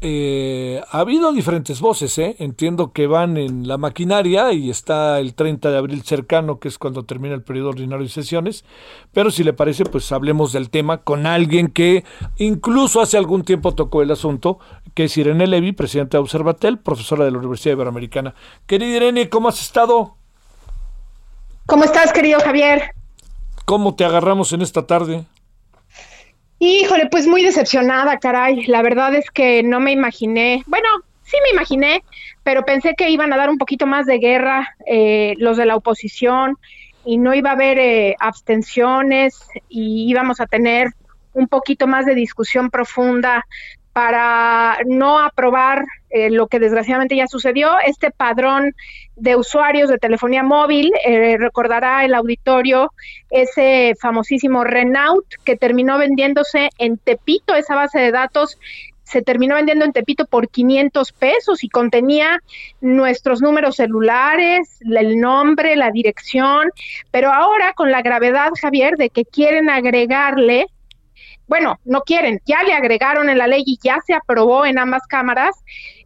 Eh, ha habido diferentes voces, ¿eh? entiendo que van en la maquinaria y está el 30 de abril cercano, que es cuando termina el periodo ordinario de sesiones, pero si le parece, pues hablemos del tema con alguien que incluso hace algún tiempo tocó el asunto, que es Irene Levy, presidenta de Observatel, profesora de la Universidad Iberoamericana. Querida Irene, ¿cómo has estado? ¿Cómo estás, querido Javier? ¿Cómo te agarramos en esta tarde? Híjole, pues muy decepcionada, caray. La verdad es que no me imaginé. Bueno, sí me imaginé, pero pensé que iban a dar un poquito más de guerra eh, los de la oposición y no iba a haber eh, abstenciones y íbamos a tener un poquito más de discusión profunda para no aprobar eh, lo que desgraciadamente ya sucedió, este padrón de usuarios de telefonía móvil, eh, recordará el auditorio ese famosísimo Renault que terminó vendiéndose en Tepito, esa base de datos se terminó vendiendo en Tepito por 500 pesos y contenía nuestros números celulares, el nombre, la dirección, pero ahora con la gravedad, Javier, de que quieren agregarle bueno, no quieren, ya le agregaron en la ley y ya se aprobó en ambas cámaras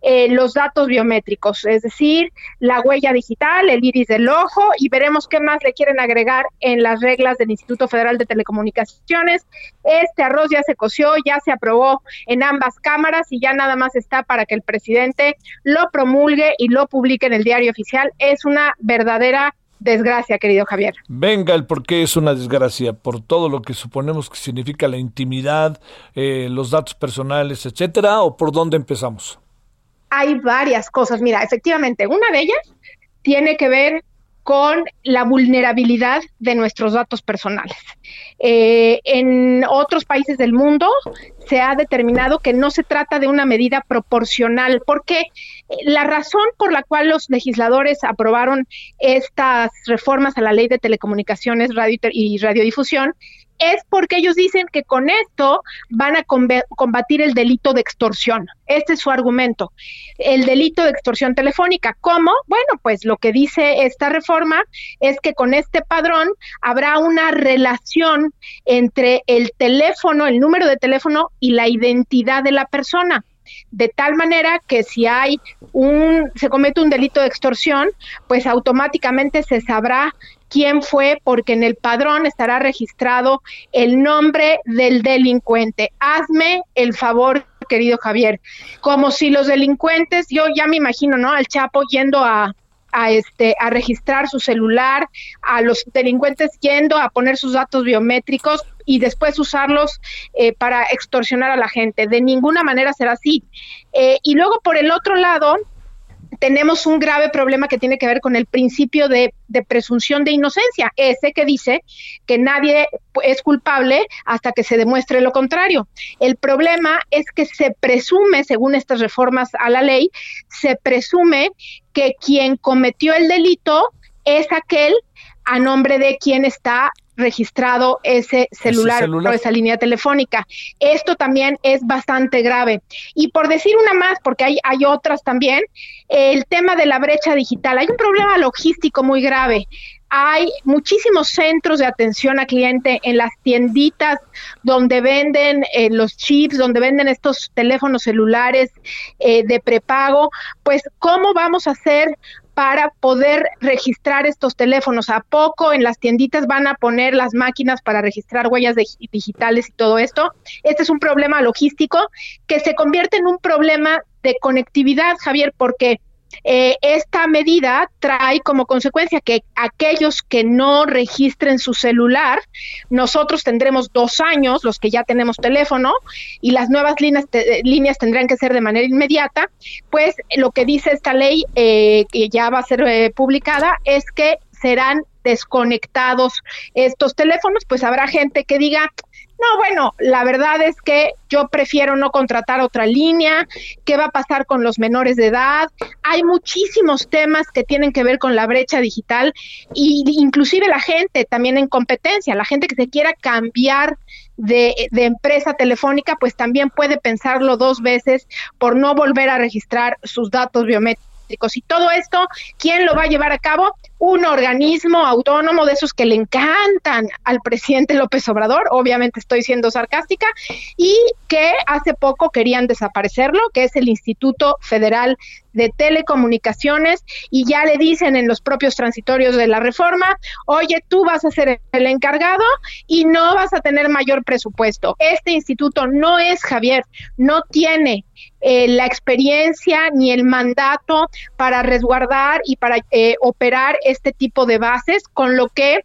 eh, los datos biométricos, es decir, la huella digital, el iris del ojo y veremos qué más le quieren agregar en las reglas del Instituto Federal de Telecomunicaciones. Este arroz ya se coció, ya se aprobó en ambas cámaras y ya nada más está para que el presidente lo promulgue y lo publique en el diario oficial. Es una verdadera desgracia, querido Javier. Venga, el por qué es una desgracia, por todo lo que suponemos que significa la intimidad, eh, los datos personales, etcétera, o por dónde empezamos. Hay varias cosas. Mira, efectivamente, una de ellas tiene que ver con la vulnerabilidad de nuestros datos personales. Eh, en otros países del mundo se ha determinado que no se trata de una medida proporcional, porque la razón por la cual los legisladores aprobaron estas reformas a la ley de telecomunicaciones radio y radiodifusión es porque ellos dicen que con esto van a combatir el delito de extorsión. Este es su argumento. El delito de extorsión telefónica. ¿Cómo? Bueno, pues lo que dice esta reforma es que con este padrón habrá una relación entre el teléfono, el número de teléfono y la identidad de la persona de tal manera que si hay un se comete un delito de extorsión, pues automáticamente se sabrá quién fue, porque en el padrón estará registrado el nombre del delincuente. Hazme el favor, querido Javier, como si los delincuentes, yo ya me imagino, ¿no? Al Chapo yendo a, a este a registrar su celular, a los delincuentes yendo a poner sus datos biométricos y después usarlos eh, para extorsionar a la gente. De ninguna manera será así. Eh, y luego por el otro lado, tenemos un grave problema que tiene que ver con el principio de, presunción de inocencia, ese que dice que nadie es culpable hasta que se demuestre lo contrario. El problema es que se presume, según estas reformas a la ley, se presume que quien cometió el delito es aquel a nombre de quien está registrado ese celular, o esa línea telefónica. Esto también es bastante grave. Y por decir una más, porque hay, hay otras también, el tema de la brecha digital. Hay un problema logístico muy grave hay muchísimos centros de atención al cliente en las tienditas donde venden eh, los chips, donde venden estos teléfonos celulares eh, de prepago. Pues, ¿cómo vamos a hacer para poder registrar estos teléfonos. ¿A poco en las tienditas van a poner las máquinas para registrar huellas digitales y todo esto? Este es un problema logístico que se convierte en un problema de conectividad, Javier, porque eh, esta medida trae como consecuencia que aquellos que no registren su celular, nosotros tendremos dos años, los que ya tenemos teléfono, y las nuevas líneas, líneas tendrán que ser de manera inmediata, pues lo que dice esta ley, eh, que ya va a ser eh, publicada, es que serán desconectados estos teléfonos, pues habrá gente que diga, no, bueno, la verdad es que yo prefiero no contratar otra línea. ¿Qué va a pasar con los menores de edad? Hay muchísimos temas que tienen que ver con la brecha digital y inclusive la gente también en competencia, la gente que se quiera cambiar de, de, empresa telefónica, pues también puede pensarlo dos veces por no volver a registrar sus datos biométricos. Y todo esto, ¿quién lo va a llevar a cabo? Un organismo autónomo de esos que le encantan al presidente López Obrador, obviamente estoy siendo sarcástica, y que hace poco querían desaparecerlo, que es el Instituto Federal de Telecomunicaciones, y ya le dicen en los propios transitorios de la reforma, oye, tú vas a ser el encargado y no vas a tener mayor presupuesto. Este instituto no es, Javier, no tiene eh, la experiencia ni el mandato para resguardar y para eh, operar este tipo de bases, con lo que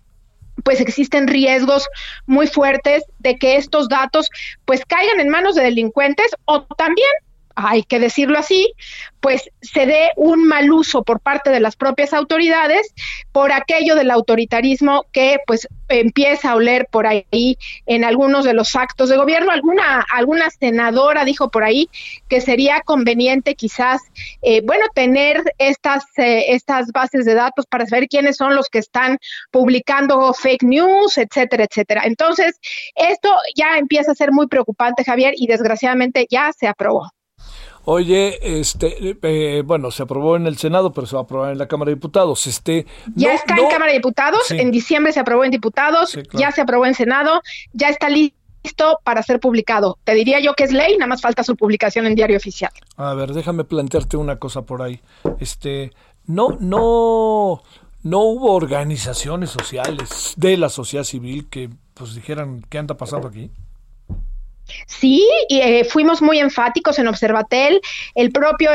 pues existen riesgos muy fuertes de que estos datos pues caigan en manos de delincuentes o también hay que decirlo así, pues se dé un mal uso por parte de las propias autoridades por aquello del autoritarismo que pues empieza a oler por ahí en algunos de los actos de gobierno. Alguna, alguna senadora dijo por ahí que sería conveniente quizás, eh, bueno, tener estas, eh, estas bases de datos para saber quiénes son los que están publicando fake news, etcétera, etcétera. Entonces, esto ya empieza a ser muy preocupante, Javier, y desgraciadamente ya se aprobó. Oye, este, eh, bueno, se aprobó en el Senado, pero se va a aprobar en la Cámara de Diputados. Este, ya está en Cámara de Diputados, en diciembre se aprobó en Diputados, ya se aprobó en Senado, ya está listo para ser publicado. Te diría yo que es ley, nada más falta su publicación en diario oficial. A ver, déjame plantearte una cosa por ahí. Este, no, no, no hubo organizaciones sociales de la sociedad civil que pues dijeran qué anda pasando aquí. Sí, y, eh, fuimos muy enfáticos en Observatel. El propio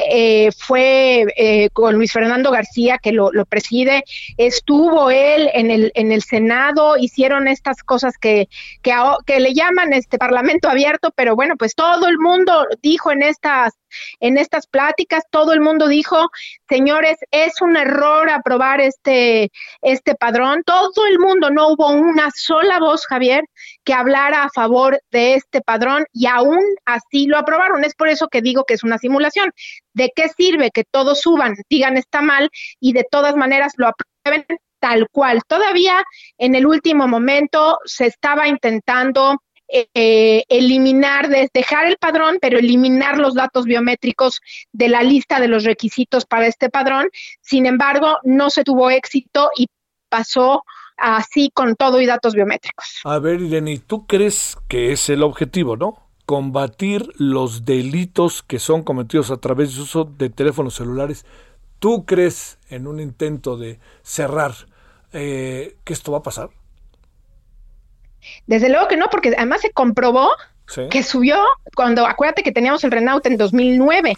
eh, fue eh, con Luis Fernando García, que lo, preside, estuvo él en el, en el Senado, hicieron estas cosas que, que, que, le llaman este Parlamento abierto, pero bueno, pues todo el mundo dijo en estas en estas pláticas todo el mundo dijo, señores, es un error aprobar este, este padrón. Todo el mundo, no hubo una sola voz, Javier, que hablara a favor de este padrón y aún así lo aprobaron. Es por eso que digo que es una simulación. ¿De qué sirve que todos suban, digan está mal y de todas maneras lo aprueben? tal cual. Todavía en el último momento se estaba intentando eh, eliminar, dejar el padrón, pero eliminar los datos biométricos de la lista de los requisitos para este padrón. Sin embargo, no se tuvo éxito y pasó así con todo y datos biométricos. A ver, Irene, ¿tú crees que es el objetivo, no? Combatir los delitos que son cometidos a través de uso de teléfonos celulares. ¿Tú crees en un intento de cerrar eh, que esto va a pasar? Desde luego que no, porque además se comprobó que subió, cuando acuérdate que teníamos el Renault en 2009,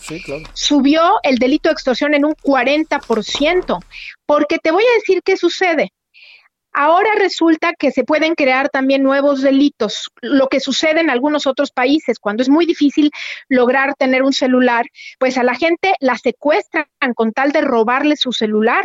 subió el delito de extorsión en un 40%, porque te voy a decir qué sucede. Ahora resulta que se pueden crear también nuevos delitos, lo que sucede en algunos otros países, cuando es muy difícil lograr tener un celular, pues a la gente la secuestran con tal de robarle su celular.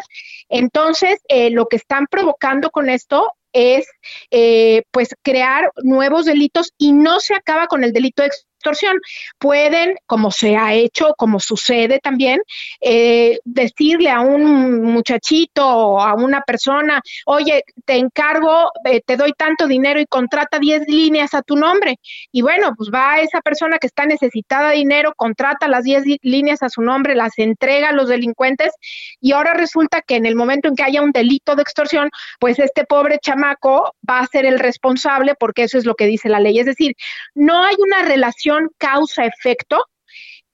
Entonces, eh, lo que están provocando con esto es eh, pues crear nuevos delitos y no se acaba con el delito de extorsión. Pueden, como se ha hecho, como sucede también, eh, decirle a un muchachito o a una persona, oye, te encargo, eh, te doy tanto dinero y contrata 10 líneas a tu nombre. Y bueno, pues va esa persona que está necesitada de dinero, contrata las 10 líneas a su nombre, las entrega a los delincuentes y ahora resulta que en el momento en que haya un delito de extorsión, pues este pobre chamaco va a ser el responsable porque eso es lo que dice la ley. Es decir, no hay una relación causa-efecto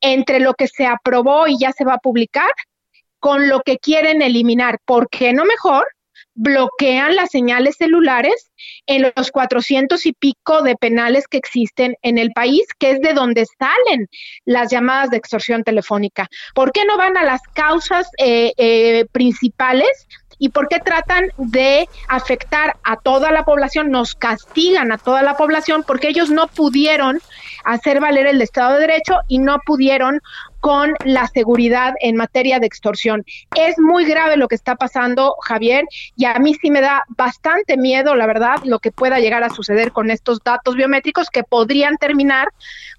entre lo que se aprobó y ya se va a publicar con lo que quieren eliminar. ¿Por qué no mejor? bloquean las señales celulares en los 400 y pico de penales que existen en el país, que es de donde salen las llamadas de extorsión telefónica. ¿Por qué no van a las causas eh, eh, principales y por qué tratan de afectar a toda la población, nos castigan a toda la población porque ellos no pudieron hacer valer el Estado de Derecho y no pudieron con la seguridad en materia de extorsión. Es muy grave lo que está pasando, Javier, y a mí sí me da bastante miedo, la verdad, lo que pueda llegar a suceder con estos datos biométricos que podrían terminar,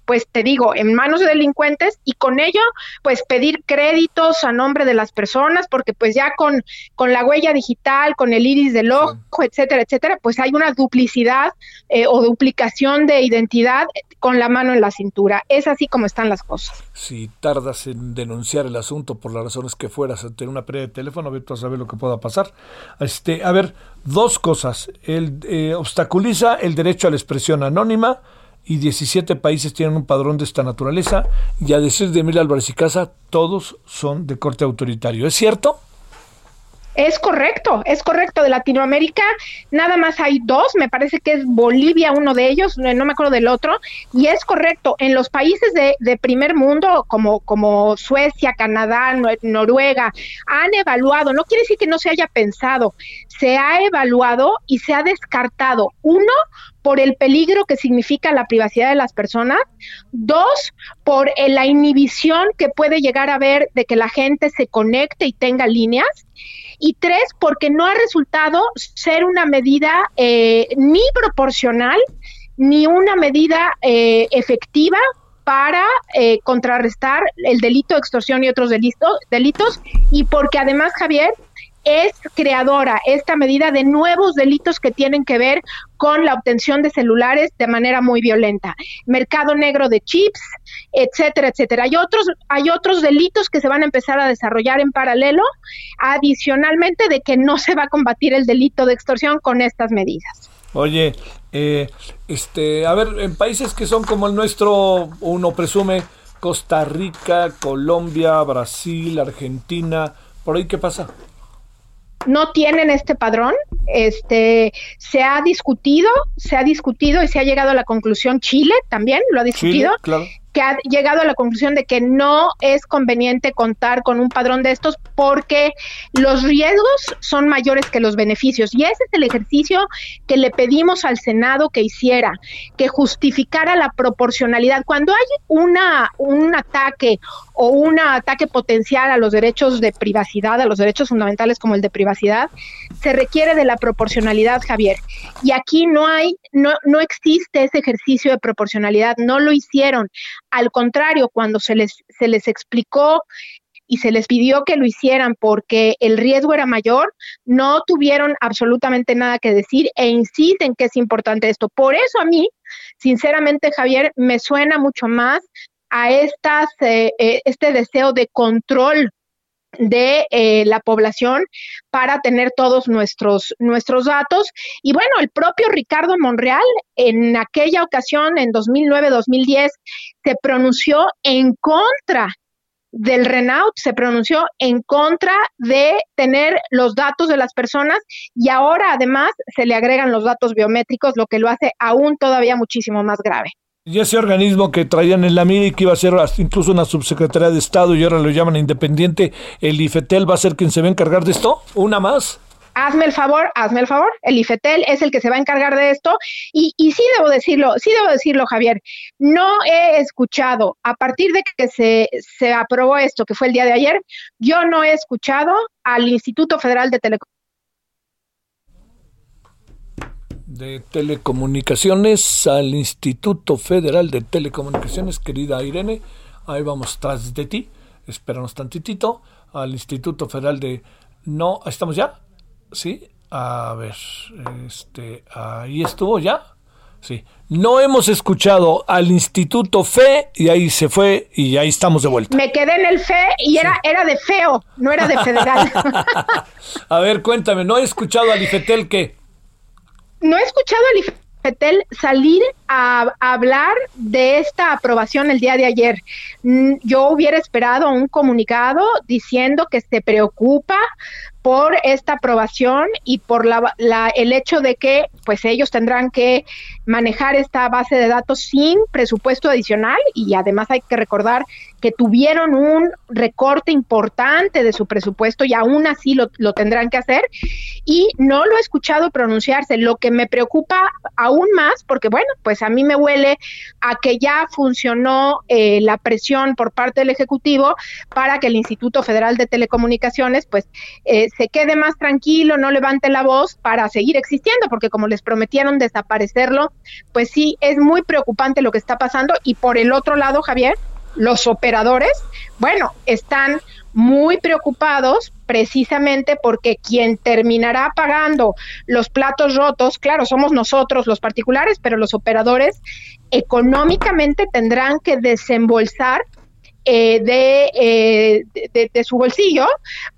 pues te digo, en manos de delincuentes y con ello, pues pedir créditos a nombre de las personas, porque pues ya con, con la huella digital, con el iris del ojo, etcétera, etcétera, pues hay una duplicidad eh, o duplicación de identidad con la mano en la cintura. Es así como están las cosas. Sí, tardas en denunciar el asunto por las razones que fueras, tener una pérdida de teléfono, ver a saber lo que pueda pasar. Este, a ver, dos cosas. El, eh, obstaculiza el derecho a la expresión anónima y 17 países tienen un padrón de esta naturaleza. Y a decir de Emilio Álvarez y Casa, todos son de corte autoritario. ¿Es cierto? Es correcto, es correcto. De Latinoamérica nada más hay dos, me parece que es Bolivia uno de ellos, no, me acuerdo del otro, y es correcto. En los países de, de primer mundo, como, como Suecia, Canadá, Noruega, han evaluado, no quiere decir que no se haya pensado, se ha evaluado y se ha descartado, uno, por el peligro que significa la privacidad de las personas, dos, por la inhibición que puede llegar a haber de que la gente se conecte y tenga líneas, y tres, porque no ha resultado ser una medida eh, ni proporcional ni una medida eh, efectiva para eh, contrarrestar el delito de extorsión y otros delitos, delitos y porque además, Javier, es creadora esta medida de nuevos delitos que tienen que ver con la obtención de celulares de manera muy violenta, mercado negro de chips, etcétera, etcétera. Hay otros, hay otros delitos que se van a empezar a desarrollar en paralelo, adicionalmente de que no se va a combatir el delito de extorsión con estas medidas. Oye, eh, este, a ver, en países que son como el nuestro, uno presume Costa Rica, Colombia, Brasil, Argentina, ¿por ahí qué pasa? No tienen este padrón. Este se ha discutido, se ha discutido y se ha llegado a la conclusión Chile también lo ha discutido. claro que ha llegado a la conclusión de que no es conveniente contar con un padrón de estos porque los riesgos son mayores que los beneficios. Y ese es el ejercicio que le pedimos al Senado que hiciera, que justificara la proporcionalidad. Cuando hay una, un ataque o un ataque potencial a los derechos de privacidad, a los derechos fundamentales como el de privacidad, se requiere de la proporcionalidad, Javier. Y aquí no hay, no, no existe ese ejercicio de proporcionalidad, no lo hicieron. Al contrario, cuando se les, se les explicó y se les pidió que lo hicieran porque el riesgo era mayor, no tuvieron absolutamente nada que decir e insisten que es importante esto. Por eso a mí, sinceramente, Javier, me suena mucho más a estas, eh, eh, este deseo de control de eh, la población para tener todos nuestros, nuestros datos. Y bueno, el propio Ricardo Monreal en aquella ocasión, en 2009-2010, se pronunció en contra del Renault, se pronunció en contra de tener los datos de las personas y ahora además se le agregan los datos biométricos, lo que lo hace aún todavía muchísimo más grave. Y ese organismo que traían en la mira y que iba a ser incluso una subsecretaría de Estado y ahora lo llaman independiente, el IFETEL va a ser quien se va a encargar de esto. ¿Una más? hazme el favor, hazme el favor, el IFETEL es el que se va a encargar de esto y, y sí debo decirlo, sí debo decirlo, Javier, no he escuchado, a partir de que se, se aprobó esto, que fue el día de ayer, yo no he escuchado al Instituto Federal de Telecomunicaciones de Telecomunicaciones al Instituto Federal de Telecomunicaciones, querida Irene. Ahí vamos tras de ti. Espéranos tantitito. Al Instituto Federal de... No, ¿estamos ya? Sí. A ver, este, ahí estuvo ya. Sí. No hemos escuchado al Instituto FE y ahí se fue y ahí estamos de vuelta. Me quedé en el FE y era, era de feo, no era de federal. [LAUGHS] A ver, cuéntame, no he escuchado al IFETEL que no he escuchado al IFETEL salir a, hablar de esta aprobación el día de ayer. Mm, yo hubiera esperado un comunicado diciendo que se preocupa por esta aprobación y por la, el hecho de que pues ellos tendrán que manejar esta base de datos sin presupuesto adicional y además hay que recordar que tuvieron un recorte importante de su presupuesto y aún así lo, lo tendrán que hacer. Y no lo he escuchado pronunciarse, lo que me preocupa aún más porque bueno, pues a mí me huele a que ya funcionó eh, la presión por parte del Ejecutivo para que el Instituto Federal de Telecomunicaciones pues eh, se quede más tranquilo, no levante la voz para seguir existiendo, porque como les prometieron desaparecerlo, pues sí, es muy preocupante lo que está pasando. Y por el otro lado, Javier, los operadores, bueno, están muy preocupados precisamente porque quien terminará pagando los platos rotos, claro, somos nosotros los particulares, pero los operadores económicamente tendrán que desembolsar eh, eh, de, de, su bolsillo,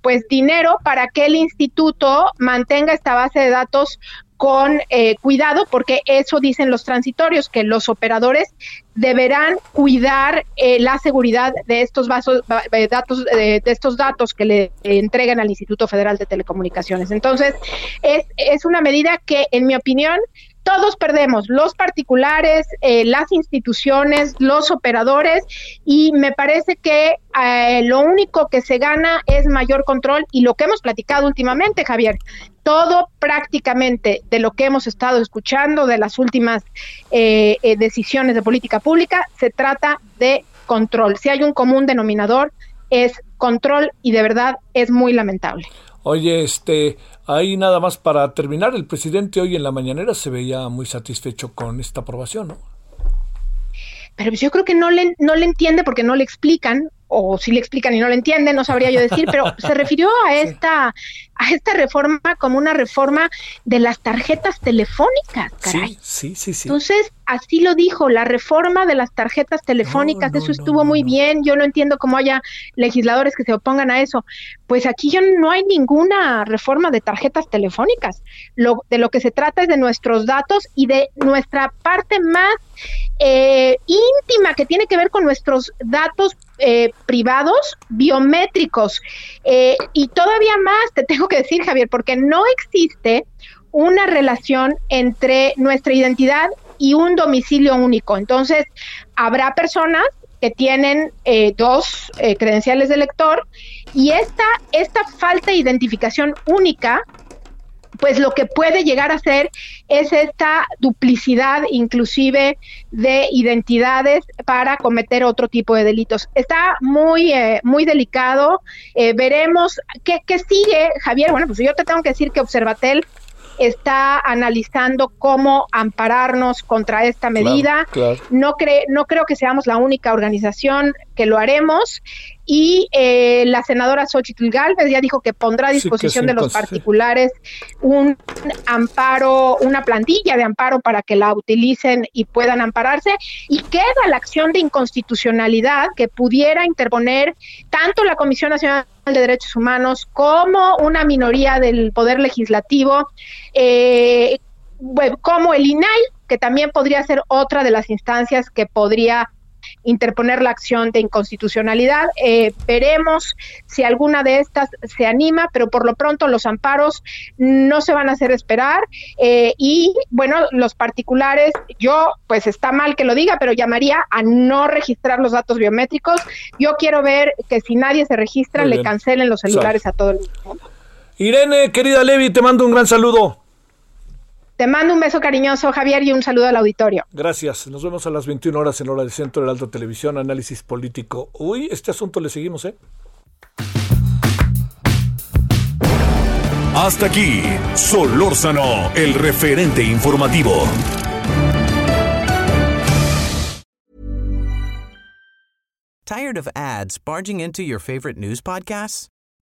pues dinero para que el instituto mantenga esta base de datos con eh, cuidado, porque eso dicen los transitorios, que los operadores deberán cuidar la seguridad de estos vasos, datos, de estos datos que le entregan al Instituto Federal de Telecomunicaciones. Entonces, es, es una medida que, en mi opinión, todos perdemos, los particulares, eh, las instituciones, los operadores, y me parece que eh, lo único que se gana es mayor control y lo que hemos platicado últimamente, Javier, todo prácticamente de lo que hemos estado escuchando de las últimas eh, decisiones de política pública, se trata de control. Si hay un común denominador, es control y de verdad es muy lamentable. Oye, este, ahí nada más para terminar, el presidente hoy en la mañanera se veía muy satisfecho con esta aprobación, ¿no? Pero yo creo que no le, no le entiende porque no le explican, o si le explican y no le entiende, no sabría yo decir, pero se [LAUGHS] refirió a esta, a esta reforma como una reforma de las tarjetas telefónicas, caray. Sí, sí, sí, Entonces, así lo dijo, la reforma de las tarjetas telefónicas, eso estuvo muy bien, yo no entiendo cómo haya legisladores que se opongan a eso. Pues aquí ya no hay ninguna reforma de tarjetas telefónicas. Lo, de lo que se trata es de nuestros datos y de nuestra parte más eh, íntima que tiene que ver con nuestros datos eh, privados biométricos. Eh, y todavía más, te [LAUGHS] tengo que decir, Javier, porque no existe una relación entre nuestra identidad y un domicilio único. Entonces, habrá personas que tienen dos credenciales de lector y esta, esta falta de identificación única pues lo que puede llegar a ser es esta duplicidad inclusive de identidades para cometer otro tipo de delitos. Está muy, eh, muy delicado. veremos qué, qué sigue, Javier. Bueno, pues yo te tengo que decir que Observatel está analizando cómo ampararnos contra esta medida. No, no creo que seamos la única organización que lo haremos. Y eh, la senadora Xochitl Galvez ya dijo que pondrá a disposición de los particulares un amparo, una plantilla de amparo para que la utilicen y puedan ampararse. Y queda la acción de inconstitucionalidad que pudiera interponer tanto la Comisión Nacional de Derechos Humanos como una minoría del Poder Legislativo, eh, como el INAI, que también podría ser otra de las instancias que podría interponer la acción de inconstitucionalidad. Eh, veremos si alguna de estas se anima, pero por lo pronto los amparos no se van a hacer esperar. Eh, y bueno, los particulares, yo pues está mal que lo diga, pero llamaría a no registrar los datos biométricos. Yo quiero ver que si nadie se registra, le cancelen los celulares a todo el mundo. Irene, querida Levi, te mando un gran saludo. Te mando un beso cariñoso, Javier, y un saludo al auditorio. Gracias. Nos vemos a las 21 horas en hora del Centro del Alto Televisión, análisis político. Uy, este asunto le seguimos, ¿eh? Hasta aquí, Solórzano, el referente informativo. ¿Tired of ads barging into your favorite news podcasts?